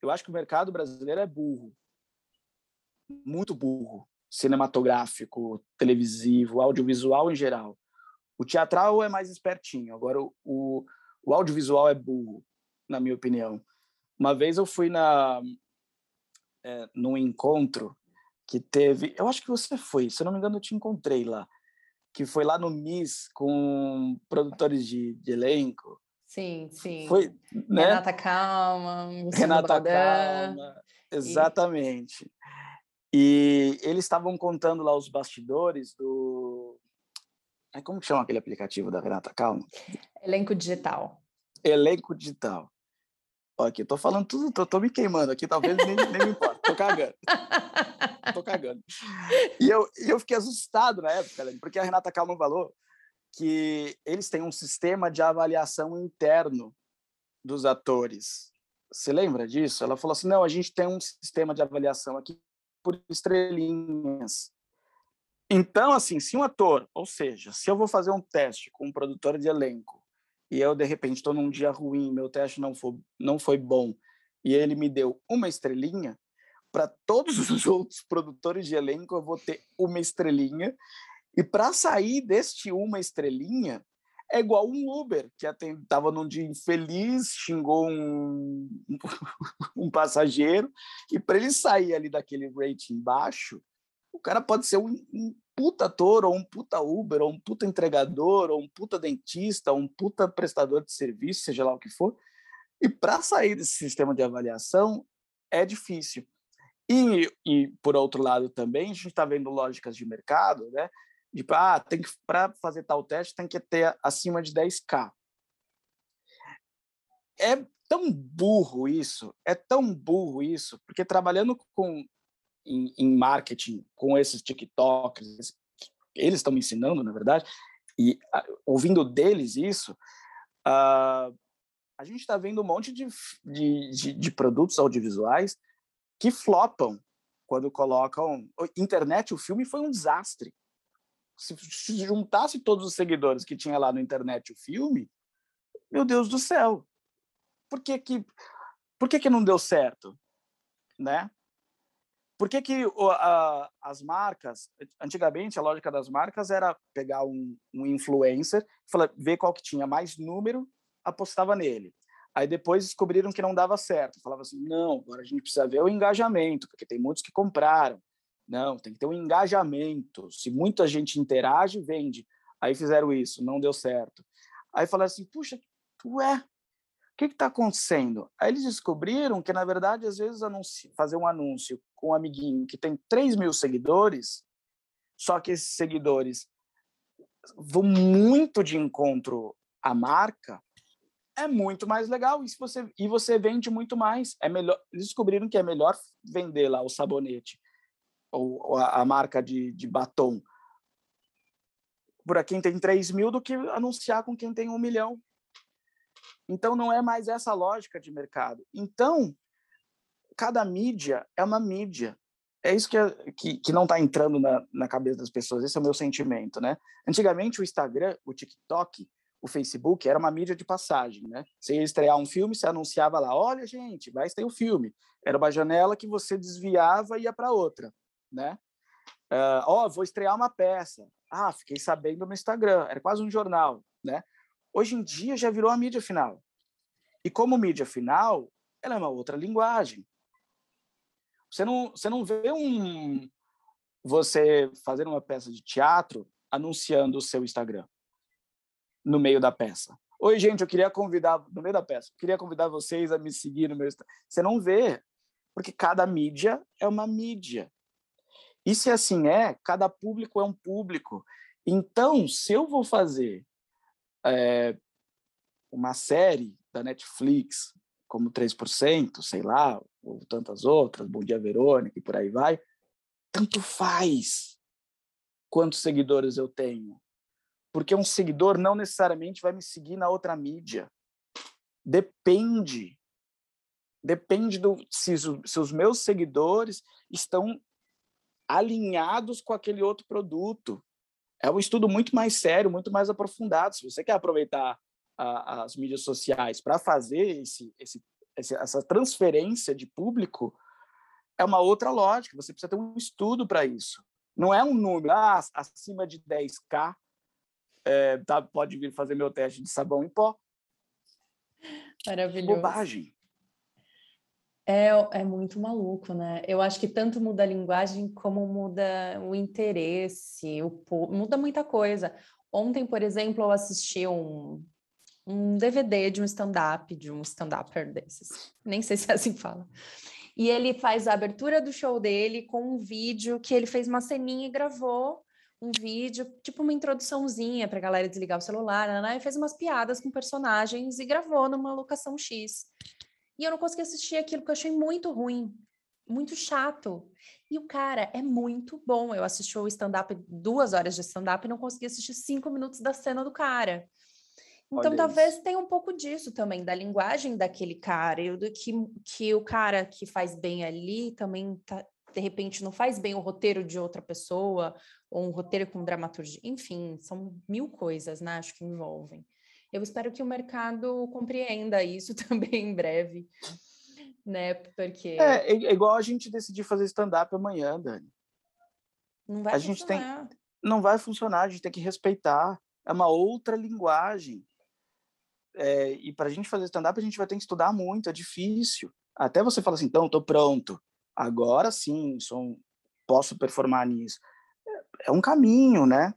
Eu acho que o mercado brasileiro é burro, muito burro, cinematográfico, televisivo, audiovisual em geral. O teatral é mais espertinho, agora o, o, o audiovisual é burro, na minha opinião. Uma vez eu fui na é, num encontro que teve. Eu acho que você foi, se eu não me engano, eu te encontrei lá. Que foi lá no MIS com produtores de, de elenco. Sim, sim. Foi, né? Renata Calma, Renata Calma, exatamente. E... eles estavam contando lá os bastidores do. Como que chama aquele aplicativo da Renata Calma? Elenco digital. Elenco digital. Ó, aqui, eu tô falando tudo, tô, tô me queimando aqui, talvez nem, nem me importa. Tô cagando. tô cagando. E eu, eu fiquei assustado na época, porque a Renata Calma falou que eles têm um sistema de avaliação interno dos atores. Você lembra disso? Ela falou assim: não, a gente tem um sistema de avaliação aqui por estrelinhas. Então, assim, se um ator, ou seja, se eu vou fazer um teste com um produtor de elenco e eu, de repente, estou num dia ruim, meu teste não foi, não foi bom, e ele me deu uma estrelinha, para todos os outros produtores de elenco eu vou ter uma estrelinha, e para sair deste uma estrelinha, é igual um Uber, que estava num dia infeliz, xingou um, um passageiro, e para ele sair ali daquele rating baixo, o cara pode ser um, um puta ator, ou um puta Uber, ou um puta entregador, ou um puta dentista, ou um puta prestador de serviço, seja lá o que for. E para sair desse sistema de avaliação é difícil. E, e por outro lado também, a gente está vendo lógicas de mercado, né? Ah, tem que para fazer tal teste tem que ter acima de 10k. É tão burro isso, é tão burro isso, porque trabalhando com em, em marketing com esses TikToks, eles estão me ensinando, na verdade, e ouvindo deles isso, uh, a gente está vendo um monte de, de, de, de, produtos audiovisuais que flopam quando colocam. Internet, o filme foi um desastre. Se, se juntasse todos os seguidores que tinha lá no internet o filme, meu Deus do céu, por que que, por que, que não deu certo? Né? Por que, que as marcas, antigamente a lógica das marcas era pegar um, um influencer, falar, ver qual que tinha mais número, apostava nele. Aí depois descobriram que não dava certo. Falava assim, não, agora a gente precisa ver o engajamento, porque tem muitos que compraram. Não, tem que ter um engajamento. Se muita gente interage, vende. Aí fizeram isso, não deu certo. Aí falaram assim, puxa, ué, que está acontecendo? Aí eles descobriram que, na verdade, às vezes fazer um anúncio com um amiguinho que tem 3 mil seguidores, só que esses seguidores vão muito de encontro à marca, é muito mais legal e, você, e você vende muito mais. É melhor, eles descobriram que é melhor vender lá o sabonete ou, a, a, marca de, de batom para quem tem 3 mil do que anunciar com quem tem um milhão. Então, não é mais essa lógica de mercado. Então, cada mídia é uma mídia. É isso que, é, que, que não está entrando na, na cabeça das pessoas. Esse é o meu sentimento, né? Antigamente, o Instagram, o TikTok, o Facebook era uma mídia de passagem, né? Você ia estrear um filme, você anunciava lá, olha, gente, vai estrear o um filme. Era uma janela que você desviava e ia para outra, né? Uh, ó, oh, vou estrear uma peça. Ah, fiquei sabendo no Instagram. Era quase um jornal, né? Hoje em dia já virou a mídia final. E como mídia final, ela é uma outra linguagem. Você não, você não vê um você fazer uma peça de teatro anunciando o seu Instagram no meio da peça. Oi, gente, eu queria convidar, no meio da peça, queria convidar vocês a me seguir no meu Instagram. Você não vê, porque cada mídia é uma mídia. E se assim é, cada público é um público. Então, se eu vou fazer é, uma série da Netflix, como 3%, sei lá, ou tantas outras, Bom Dia Verônica e por aí vai, tanto faz quantos seguidores eu tenho. Porque um seguidor não necessariamente vai me seguir na outra mídia. Depende. Depende do se, se os meus seguidores estão alinhados com aquele outro produto é um estudo muito mais sério, muito mais aprofundado. Se você quer aproveitar a, as mídias sociais para fazer esse, esse, essa transferência de público, é uma outra lógica. Você precisa ter um estudo para isso. Não é um número, ah, acima de 10K, é, tá, pode vir fazer meu teste de sabão em pó. Maravilhoso. Bobagem. É, é muito maluco, né? Eu acho que tanto muda a linguagem como muda o interesse, o, muda muita coisa. Ontem, por exemplo, eu assisti um, um DVD de um stand-up, de um stand-upper desses. Nem sei se é assim que fala. E ele faz a abertura do show dele com um vídeo que ele fez uma ceninha e gravou um vídeo, tipo uma introduçãozinha para a galera desligar o celular, né? E fez umas piadas com personagens e gravou numa locação X. E eu não consegui assistir aquilo porque eu achei muito ruim, muito chato. E o cara é muito bom. Eu assisti o stand-up, duas horas de stand-up, e não consegui assistir cinco minutos da cena do cara. Então, Olha talvez isso. tenha um pouco disso também, da linguagem daquele cara, e do que, que o cara que faz bem ali também, tá, de repente, não faz bem o roteiro de outra pessoa, ou um roteiro com dramaturgia. Enfim, são mil coisas, né? Acho que envolvem. Eu espero que o mercado compreenda isso também em breve, né? Porque é, é igual a gente decidir fazer stand-up amanhã, Dani. Não vai a funcionar. gente tem, não vai funcionar. A gente tem que respeitar. É uma outra linguagem. É, e para a gente fazer stand-up, a gente vai ter que estudar muito. É difícil. Até você fala assim, então, estou pronto. Agora sim, sou, posso performar nisso. É, é um caminho, né?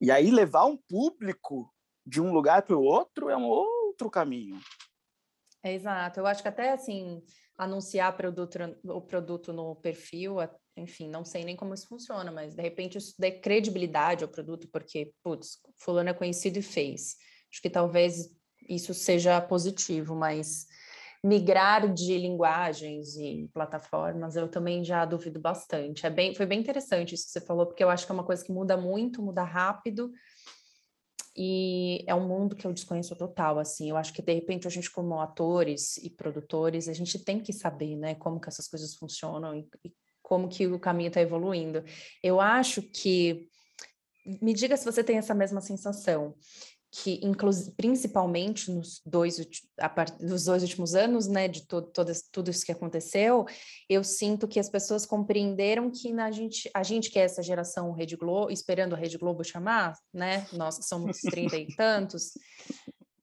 E aí levar um público de um lugar para o outro é um outro caminho. É, exato. Eu acho que até assim, anunciar produto, o produto no perfil, enfim, não sei nem como isso funciona, mas de repente isso dê credibilidade ao produto, porque, putz, fulano é conhecido e fez. Acho que talvez isso seja positivo, mas migrar de linguagens e plataformas, eu também já duvido bastante. É bem, foi bem interessante isso que você falou, porque eu acho que é uma coisa que muda muito, muda rápido, e é um mundo que eu desconheço total, assim, eu acho que de repente a gente como atores e produtores, a gente tem que saber, né, como que essas coisas funcionam e, e como que o caminho está evoluindo. Eu acho que, me diga se você tem essa mesma sensação, que principalmente nos dois, dos dois últimos anos, né, de todo, todo, tudo isso que aconteceu, eu sinto que as pessoas compreenderam que na gente, a gente que é essa geração Rede Globo, esperando a Rede Globo chamar, né, nós que somos trinta e tantos,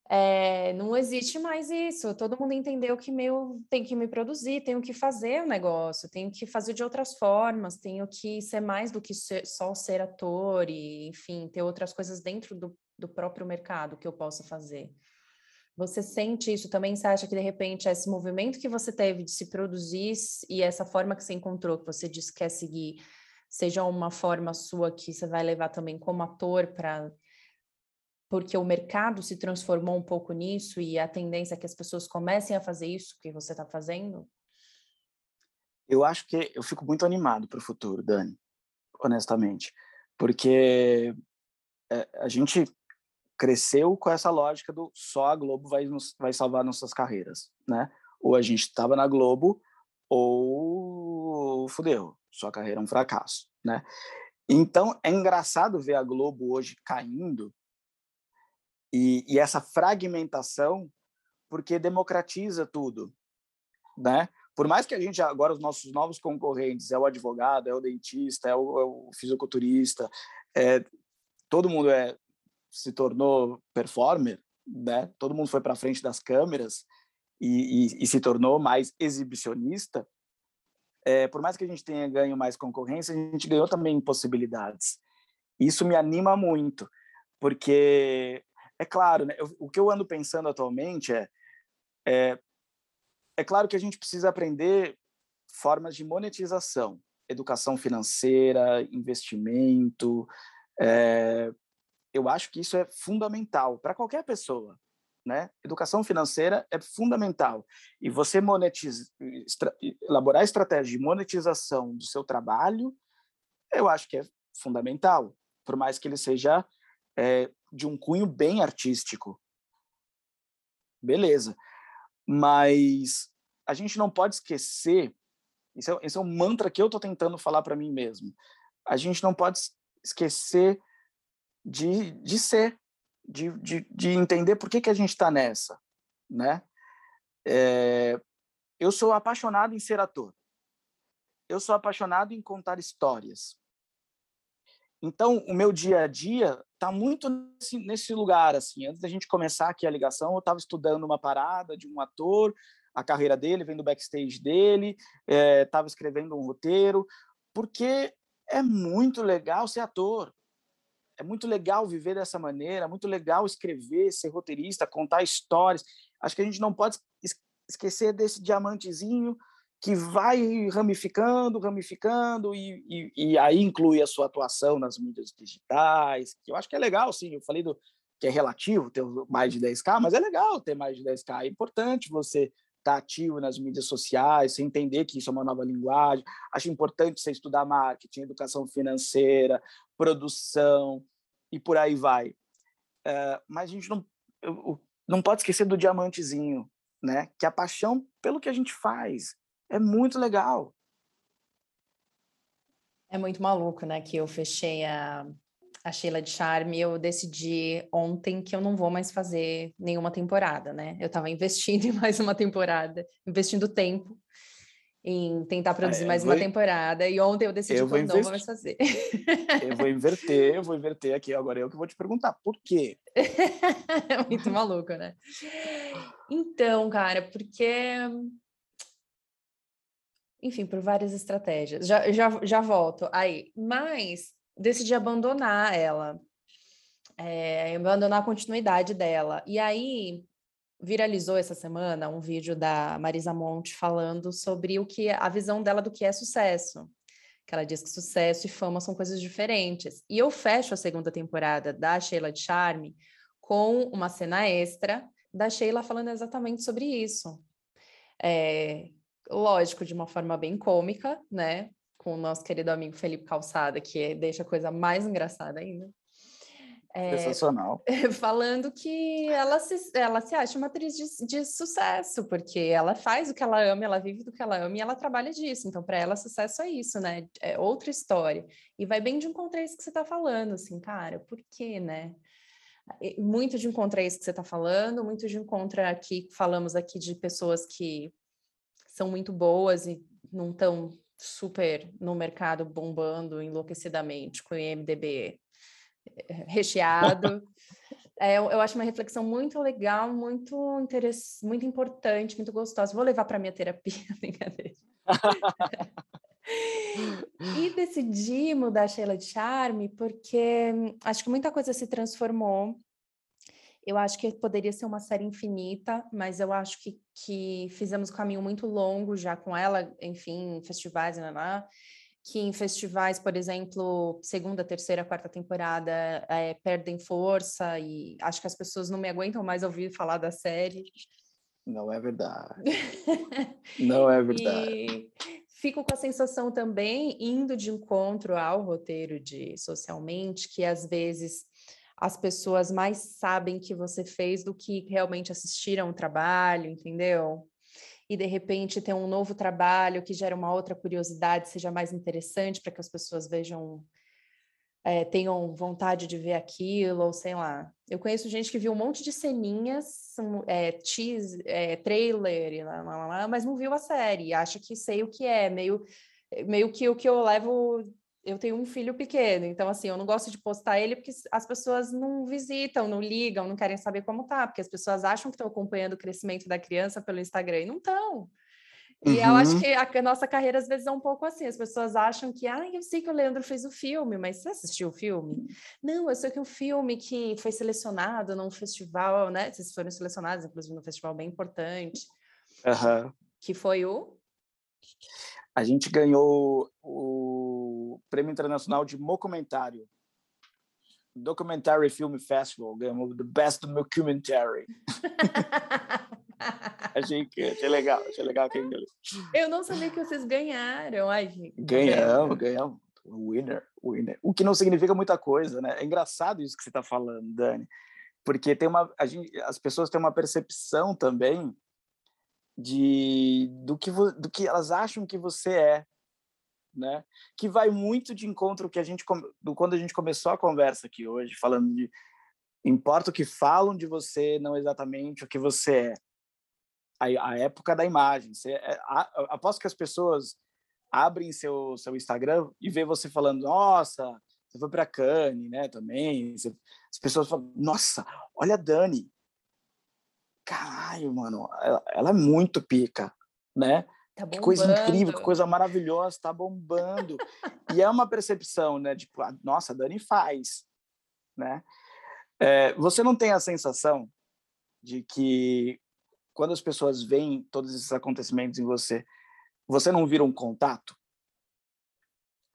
é, não existe mais isso. Todo mundo entendeu que meu tem que me produzir, tenho que fazer o negócio, tenho que fazer de outras formas, tenho que ser mais do que ser, só ser ator e, enfim, ter outras coisas dentro do do próprio mercado que eu possa fazer. Você sente isso também? Você acha que de repente esse movimento que você teve de se produzir e essa forma que você encontrou, que você disse que quer seguir, seja uma forma sua que você vai levar também como ator para porque o mercado se transformou um pouco nisso e a tendência é que as pessoas comecem a fazer isso que você está fazendo? Eu acho que eu fico muito animado para o futuro, Dani, honestamente, porque é, a gente cresceu com essa lógica do só a Globo vai, nos, vai salvar nossas carreiras, né? Ou a gente estava na Globo ou fudeu, sua carreira é um fracasso, né? Então é engraçado ver a Globo hoje caindo e, e essa fragmentação, porque democratiza tudo, né? Por mais que a gente agora os nossos novos concorrentes é o advogado, é o dentista, é o, é o fisiculturista, é, todo mundo é se tornou performer, né? Todo mundo foi para frente das câmeras e, e, e, se tornou mais exibicionista. É, por mais que a gente tenha ganho mais concorrência, a gente ganhou também possibilidades. Isso me anima muito, porque é claro, né, eu, o que eu ando pensando atualmente é, é, é claro que a gente precisa aprender formas de monetização, educação financeira, investimento. É, eu acho que isso é fundamental para qualquer pessoa. Né? Educação financeira é fundamental. E você monetiza, elaborar estratégia de monetização do seu trabalho, eu acho que é fundamental, por mais que ele seja é, de um cunho bem artístico. Beleza. Mas a gente não pode esquecer, esse é, esse é um mantra que eu estou tentando falar para mim mesmo, a gente não pode esquecer de, de ser, de, de, de entender por que, que a gente está nessa, né? É, eu sou apaixonado em ser ator. Eu sou apaixonado em contar histórias. Então, o meu dia a dia está muito nesse, nesse, lugar, assim. Antes da gente começar aqui a ligação, eu estava estudando uma parada de um ator, a carreira dele, vendo o backstage dele, estava é, escrevendo um roteiro, porque é muito legal ser ator. É muito legal viver dessa maneira, é muito legal escrever, ser roteirista, contar histórias. Acho que a gente não pode esquecer desse diamantezinho que vai ramificando, ramificando, e, e, e, aí inclui a sua atuação nas mídias digitais, que eu acho que é legal, sim. Eu falei do que é relativo ter mais de 10k, mas é legal ter mais de 10k. É importante você estar tá ativo nas mídias sociais, você entender que isso é uma nova linguagem. Acho importante você estudar marketing, educação financeira, produção e por aí vai. Uh, mas a gente não, não pode esquecer do diamantezinho, né? Que a paixão pelo que a gente faz é muito legal. É muito maluco, né? Que eu fechei a, a Sheila de Charme, eu decidi ontem que eu não vou mais fazer nenhuma temporada, né? Eu estava investindo em mais uma temporada, investindo tempo em tentar ah, produzir é, mais uma temporada, e ontem eu decidi eu que eu não vou mais fazer. Eu vou inverter, eu vou inverter aqui agora, eu que vou te perguntar, por quê? é muito maluco, né? Então, cara, porque enfim, por várias estratégias. Já, já, já volto aí. Mas decidi abandonar ela, é, abandonar a continuidade dela. E aí viralizou essa semana um vídeo da Marisa Monte falando sobre o que a visão dela do que é sucesso. Que ela diz que sucesso e fama são coisas diferentes. E eu fecho a segunda temporada da Sheila de Charme com uma cena extra da Sheila falando exatamente sobre isso. É, lógico, de uma forma bem cômica, né? Com o nosso querido amigo Felipe Calçada, que deixa a coisa mais engraçada ainda. É, Sensacional. Falando que ela se, ela se acha uma atriz de, de, sucesso, porque ela faz o que ela ama, ela vive do que ela ama e ela trabalha disso. Então, para ela, sucesso é isso, né? É outra história. E vai bem de encontrar isso que você está falando, assim, cara, por quê, né? Muito de encontrar isso que você está falando, muito de encontrar aqui, falamos aqui de pessoas que são muito boas e não estão super no mercado bombando enlouquecidamente com o IMDB eh, recheado. é, eu, eu, acho uma reflexão muito legal, muito interessante, muito importante, muito gostosa. Vou levar para minha terapia, e decidi mudar a Sheila de Charme porque acho que muita coisa se transformou Eu acho que poderia ser uma série infinita, mas eu acho que, que fizemos um caminho muito longo já com ela, enfim, festivais, né, né? que em festivais, por exemplo, segunda, terceira, quarta temporada, é, perdem força e acho que as pessoas não me aguentam mais ouvir falar da série. Não é verdade. não é verdade. E fico com a sensação também, indo de encontro ao roteiro de Socialmente, que às vezes as pessoas mais sabem que você fez do que realmente assistiram o trabalho, entendeu? E de repente ter um novo trabalho que gera uma outra curiosidade, seja mais interessante para que as pessoas vejam, é, tenham vontade de ver aquilo, ou sei lá. Eu conheço gente que viu um monte de ceninhas, é, tease, é, trailer, lá, lá, lá, mas não viu a série, acha que sei o que é, meio, meio que o que eu levo eu tenho um filho pequeno, então assim, eu não gosto de postar ele porque as pessoas não visitam, não ligam, não querem saber como tá, porque as pessoas acham que estão acompanhando o crescimento da criança pelo Instagram e não estão. E uhum. eu acho uhum. que a, nossa carreira às vezes é um pouco assim, as pessoas acham que, ah, eu sei que o Leandro fez o filme, mas você assistiu o filme? Não, eu sei que é um filme que foi selecionado num festival, né? Vocês foram selecionados, inclusive, num festival bem importante. Uhum. Que foi o? A gente ganhou o Prêmio Internacional de Documentário. Documentary Film Festival, ganhamos the Best Documentary. achei, que, achei legal, achei legal que Eu não sabia que vocês ganharam. Ai, gente. Ganhamos, ganhamos. Winner, winner. O que não significa muita coisa, né? É engraçado isso que você está falando, Dani, porque tem uma, a gente, as pessoas têm uma percepção também de do que do que elas acham que você é, né? Que vai muito de encontro que a gente do quando a gente começou a conversa aqui hoje, falando de importa o que falam de você, não exatamente o que você é. A, a época da imagem. Você, é, a, aposto que as pessoas abrem seu seu Instagram e vê você falando, nossa, você foi para Cannes, né? Também. Você, as pessoas falam, nossa, olha a Dani, caralho, mano, ela, ela é muito pica, né? Tá que coisa incrível, que coisa maravilhosa, tá bombando. e é uma percepção, né? Tipo, ah, nossa, a Dani faz, né? É, você não tem a sensação de que quando as pessoas veem todos esses acontecimentos em você, você não vira um contato?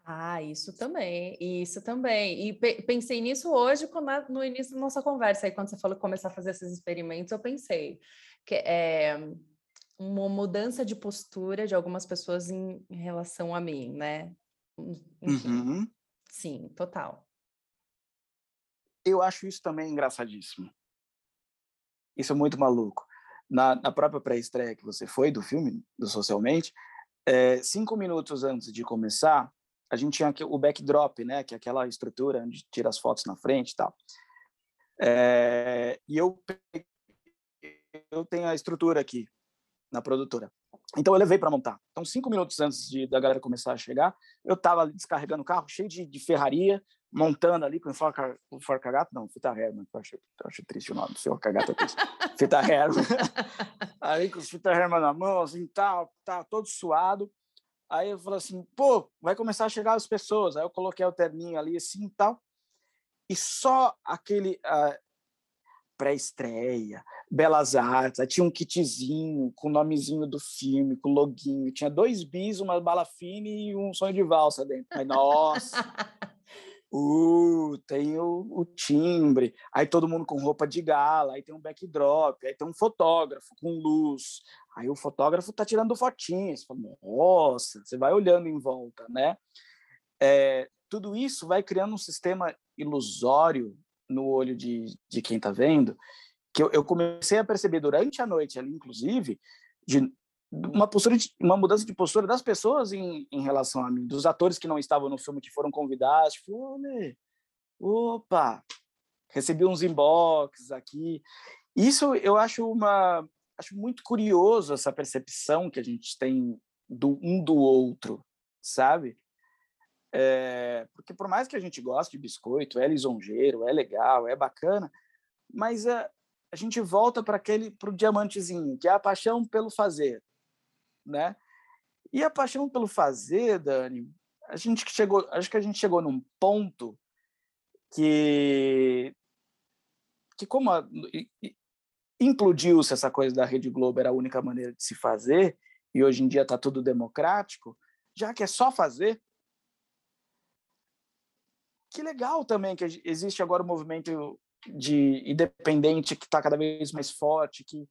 Ah, isso também, isso também. E pe pensei nisso hoje quando, no início da nossa conversa, aí quando você falou começar a fazer esses experimentos, eu pensei que é uma mudança de postura de algumas pessoas em, em relação a mim, né? Enfim, uhum. Sim, total. Eu acho isso também engraçadíssimo. Isso é muito maluco. Na, na própria pré-estreia que você foi do filme, do Socialmente, é, cinco minutos antes de começar, a gente tinha o backdrop, né, que é aquela estrutura onde tira as fotos na frente e tal. É, e eu eu tenho a estrutura aqui na produtora. Então eu levei para montar. Então cinco minutos antes de da galera começar a chegar, eu estava descarregando o carro cheio de, de ferraria, montando ali com forca, forca gato, não, fita Herman, eu acho, eu acho triste o nome, forca gato é triste. fita Herman. aí com os fita Herman na mão, assim, tal, tá, todo suado. Aí eu falei assim, pô, vai começar a chegar as pessoas. Aí eu coloquei o terninho ali assim e tal. E só aquele uh, pré-estreia, Belas Artes, aí tinha um kitzinho com o nomezinho do filme, com o loginho. Tinha dois bis, uma bala fine e um sonho de valsa dentro. Aí, nossa! Uh, tem o, o, timbre, aí todo mundo com roupa de gala, aí tem um backdrop, aí tem um fotógrafo com luz, aí o fotógrafo tá tirando fotinhas, nossa, você vai olhando em volta, né? É, tudo isso vai criando um sistema ilusório no olho de, de quem tá vendo, que eu, eu comecei a perceber durante a noite ali, inclusive, de uma postura de, uma mudança de postura das pessoas em, em relação a mim, dos atores que não estavam no filme que foram convidados, tipo, olha, opa, recebi uns inbox aqui. Isso eu acho uma acho muito curioso essa percepção que a gente tem do um do outro, sabe? É, porque por mais que a gente goste de biscoito, é lisonjeiro, é legal, é bacana, mas a, a gente volta para aquele para o diamantezinho, que é a paixão pelo fazer, né? E a paixão pelo fazer, Dani, a gente chegou, acho que a gente chegou num ponto que que como implodiu-se essa coisa da Rede Globo era a única maneira de se fazer e hoje em dia está tudo democrático, já que é só fazer, que legal também que existe agora um movimento de independente que está cada vez mais forte, que,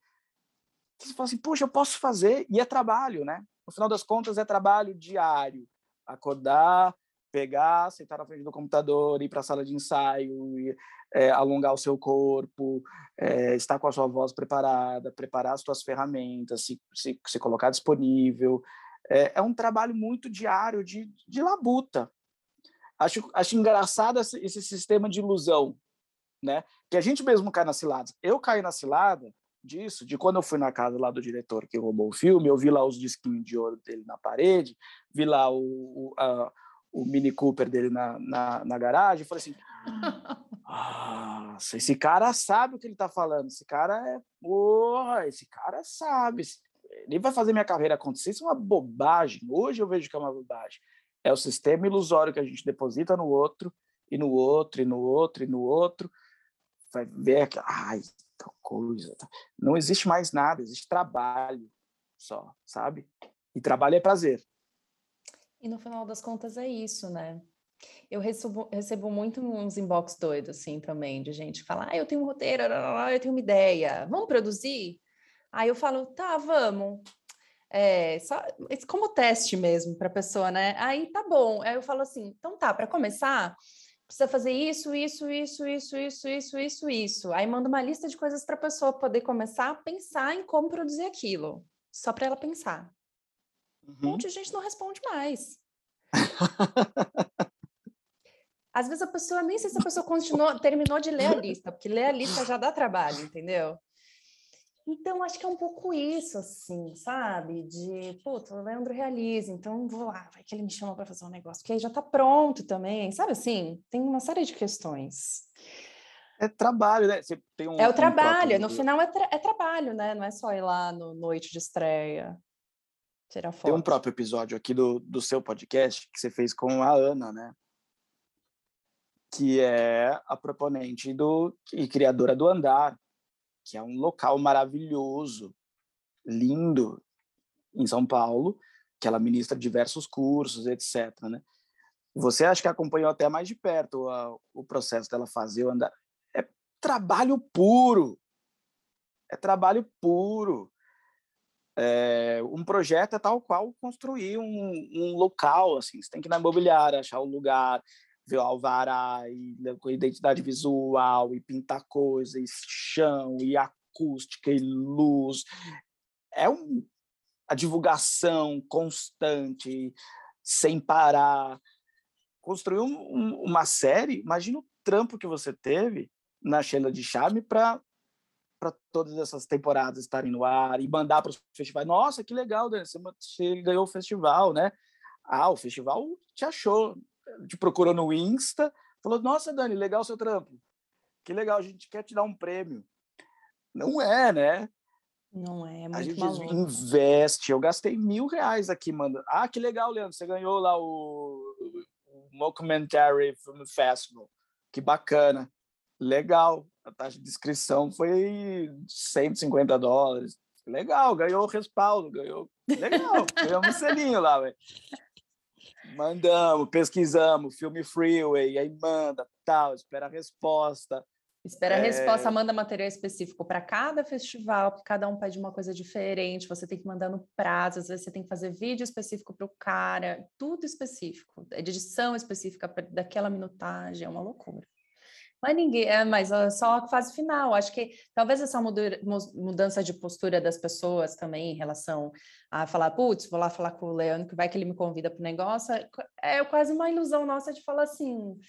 que você fala assim, puxa, eu posso fazer, e é trabalho, né? No final das contas, é trabalho diário. Acordar, pegar, sentar na frente do computador, ir para a sala de ensaio, é, alongar o seu corpo, é, estar com a sua voz preparada, preparar as suas ferramentas, se, se, se colocar disponível. É, é, um trabalho muito diário de, de labuta. Acho, acho engraçado esse, esse sistema de ilusão, né? Que a gente mesmo cai nas ciladas. Eu caí na cilada disso, de quando eu fui na casa lá do diretor que roubou o filme, eu vi lá os disquinhos de ouro dele na parede, vi lá o, o, a, o Mini Cooper dele na, na, na garagem, falei assim, ah, esse cara sabe o que ele está falando, esse cara é, porra, esse cara sabe, ele vai fazer minha carreira acontecer, isso é uma bobagem, hoje eu vejo que é uma bobagem, é o sistema ilusório que a gente deposita no outro, e no outro, e no outro, e no outro, vai ver que, ai, tal coisa. Tá. Não existe mais nada, existe trabalho só, sabe? E trabalho é prazer. E no final das contas é isso, né? Eu recebo, recebo muito uns inbox doidos, assim, também, de gente que fala, ah, eu tenho um roteiro, eu tenho uma ideia, vamos produzir? Aí eu falo, tá, vamos. É, só, como teste mesmo para a pessoa, né? Aí tá bom. Aí eu falo assim, então tá, para começar, precisa fazer isso, isso, isso, isso, isso, isso, isso, isso. Aí manda uma lista de coisas para a pessoa poder começar a pensar em como produzir aquilo, só para ela pensar. Uhum. Um monte de gente não responde mais. Às vezes a pessoa, nem sei se a pessoa continuou, terminou de ler a lista, porque ler a lista já dá trabalho, entendeu? Então, acho que é um pouco isso, assim, sabe? De, puta, o Leandro realiza, então vou lá, vai que ele me chama para fazer um negócio, que aí já está pronto também, sabe assim? Tem uma série de questões. É trabalho, né? Você tem um, é o trabalho, um no final é, tra é, trabalho, né? Não é só ir lá no noite de estreia, tirar foto. Tem um próprio episódio aqui do, do seu podcast que você fez com a Ana, né? Que é a proponente do, e criadora do Andar, que é um local maravilhoso, lindo, em São Paulo, que ela ministra diversos cursos, etc. Né? Você acha que acompanhou até mais de perto a, o processo dela fazer o andar? É trabalho puro, é trabalho puro. É, um projeto é tal qual construir um, um local, assim, você tem que ir na imobiliária, achar o lugar, ver alvará e né, com identidade visual e pintar coisas, chão e acústica e luz. É um, a divulgação constante, sem parar. Construir um, um, uma série, imagina o trampo que você teve na Sheila de Charme para para todas essas temporadas estarem no ar e mandar para os festivais. Nossa, que legal, Dani, você ganhou o festival, né? Ah, o festival te achou te procurou no Insta, falou: Nossa, Dani, legal o seu trampo. Que legal, a gente quer te dar um prêmio. Não é, né? Não é, é muito A gente maluco. investe. Eu gastei mil reais aqui, mano. Ah, que legal, Leandro. Você ganhou lá o, o Mockumentary Film Festival. Que bacana. Legal. A taxa de inscrição foi 150 dólares. Legal, ganhou o respaldo, ganhou. Legal, ganhou um selinho lá, velho. Mandamos, pesquisamos, filme Freeway, aí manda, tal, espera a resposta. Espera a é... resposta, manda material específico para cada festival, porque cada um pede uma coisa diferente, você tem que mandar no prazo, às vezes você tem que fazer vídeo específico para o cara, tudo específico, edição específica daquela minutagem, é uma loucura. Mas ninguém, é, mas só a fase final. Acho que talvez essa mudança de postura das pessoas também em relação a falar, putz, vou lá falar com o Leandro, que vai que ele me convida para o negócio, é, é quase uma ilusão nossa de falar assim,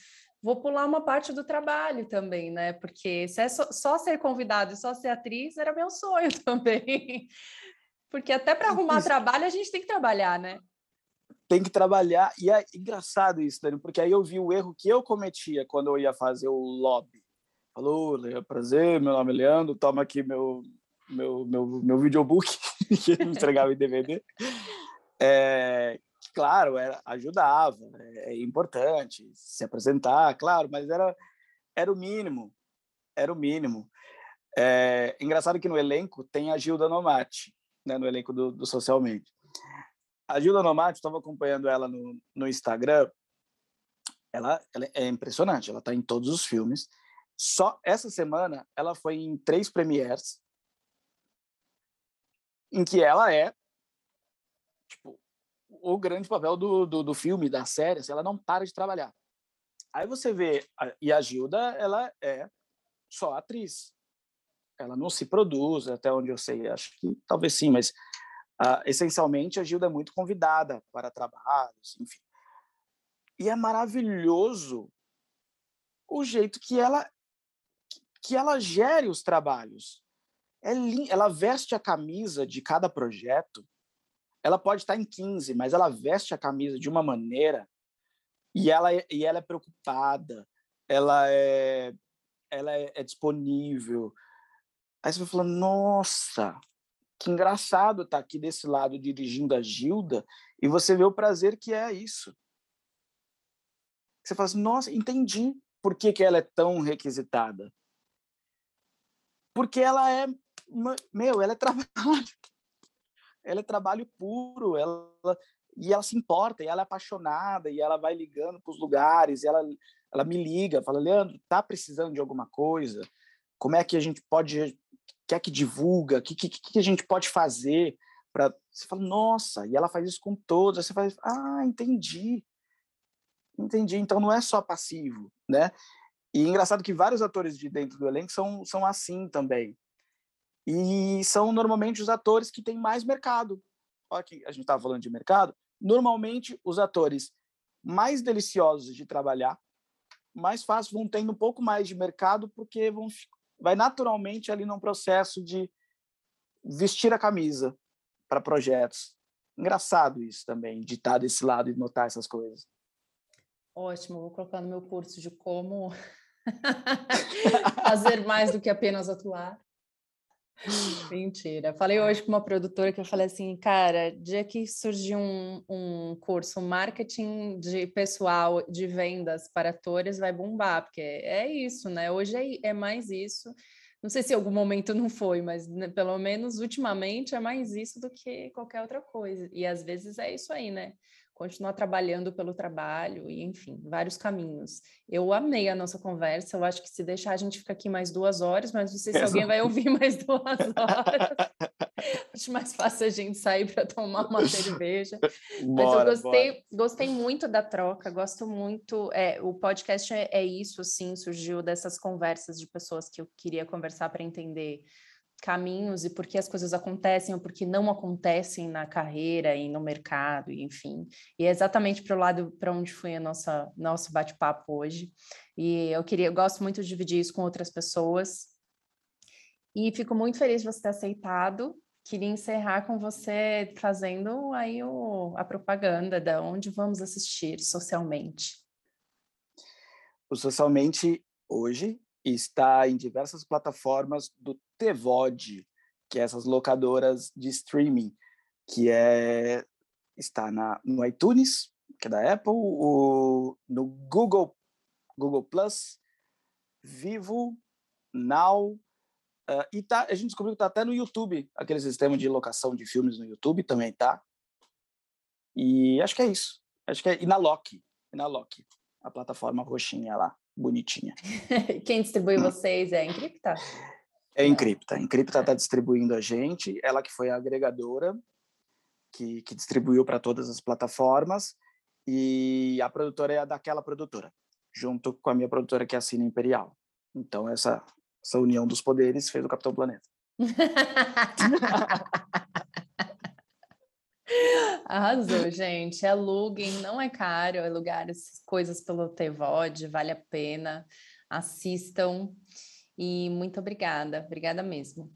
vou pular uma parte do trabalho também, né? Porque se é só, só ser convidado e só ser atriz era meu sonho também. Porque até para arrumar trabalho a gente tem que trabalhar, né? Tem que trabalhar. E é engraçado isso, Dani, porque aí eu vi o erro que eu cometia quando eu ia fazer o lobby. Falou, prazer, meu nome é Leandro, toma aqui meu, meu, meu, meu videobook, que ele entregava em DVD. É, claro, era, ajudava, é, é importante se apresentar, claro, mas era, era o mínimo. era o mínimo. É, engraçado que no elenco tem a Gilda Nomati, né, no elenco do, do Socialmente. A Gilda Nomati, estava acompanhando ela no, no Instagram, ela, ela é impressionante, ela está em todos os filmes. Só essa semana ela foi em três premieres em que ela é tipo o grande papel do, do, do filme, da série, assim, ela não para de trabalhar. Aí você vê, e a Gilda, ela é só atriz. Ela não se produz, até onde eu sei, acho que talvez sim, mas uh, essencialmente a Gilda é muito convidada para trabalhos, enfim. E é maravilhoso o jeito que ela que ela gere os trabalhos. É ela veste a camisa de cada projeto. Ela pode estar em 15, mas ela veste a camisa de uma maneira e ela é, e ela é preocupada, ela é ela é, é disponível. Aí você vai falando, nossa, que engraçado estar aqui desse lado dirigindo a Gilda e você vê o prazer que é isso. Você fala assim, nossa, entendi por que, que ela é tão requisitada. Porque ela é, meu, ela é trabalho. Ela é trabalho puro, ela e ela se importa, e ela é apaixonada, e ela vai ligando para os lugares, e ela, ela me liga, fala, Leandro, tá precisando de alguma coisa? Como é que a gente pode, quer que divulga? O que, que, que a gente pode fazer? para Você fala, nossa, e ela faz isso com todos, aí você faz, ah, entendi, entendi, então não é só passivo, né? E engraçado que vários atores de dentro do elenco são, são assim também. E são normalmente os atores que têm mais mercado. Olha que a gente estava falando de mercado, normalmente os atores mais deliciosos de trabalhar, mais fácil vão tendo um pouco mais de mercado porque vão vai naturalmente ali num processo de vestir a camisa para projetos. Engraçado isso também, de estar desse lado e notar essas coisas. Ótimo, vou colocar no meu curso de como fazer mais do que apenas atuar. Mentira. Falei hoje com uma produtora que eu falei assim, cara, dia que surgir um, um curso marketing de pessoal de vendas para atores vai bombar, porque é isso, né? Hoje é, é mais isso. Não sei se em algum momento não foi, mas né, pelo menos ultimamente é mais isso do que qualquer outra coisa. E às vezes é isso aí, né? Continuar trabalhando pelo trabalho e, enfim, vários caminhos. Eu amei a nossa conversa. Eu acho que se deixar a gente fica aqui mais duas horas, mas não sei se alguém vai ouvir mais duas horas. acho mais fácil a gente sair para tomar uma cerveja. mas eu gostei, gostei muito da troca. Gosto muito. É, o podcast é, é isso, assim, surgiu dessas conversas de pessoas que eu queria conversar para entender caminhos e por que as coisas acontecem ou por que não acontecem na carreira e no mercado, enfim. E é exatamente para o lado para onde foi a nossa nosso bate-papo hoje. E eu queria, eu gosto muito de dividir isso com outras pessoas. E fico muito feliz de você ter aceitado. Queria encerrar com você fazendo aí o, a propaganda de onde vamos assistir socialmente. O socialmente hoje está em diversas plataformas do TVOD, que é essas locadoras de streaming, que é está na, no iTunes, que é da Apple, o, no Google, Google Plus, Vivo, Now, uh, e tá, a gente descobriu que está até no YouTube, aquele sistema de locação de filmes no YouTube também tá. E acho que é isso. Acho que é, e na Loki, e na Loki, a plataforma roxinha lá bonitinha. Quem distribui vocês é a Encripta? É a Encripta. A Encripta está distribuindo a gente, ela que foi a agregadora que, que distribuiu para todas as plataformas e a produtora é a daquela produtora, junto com a minha produtora que é a Cine Imperial. Então essa, essa união dos poderes fez o Capitão Planeta. Arrasou, gente. Aluguem, não é caro alugar coisas pelo TVOD, vale a pena. Assistam. E muito obrigada, obrigada mesmo.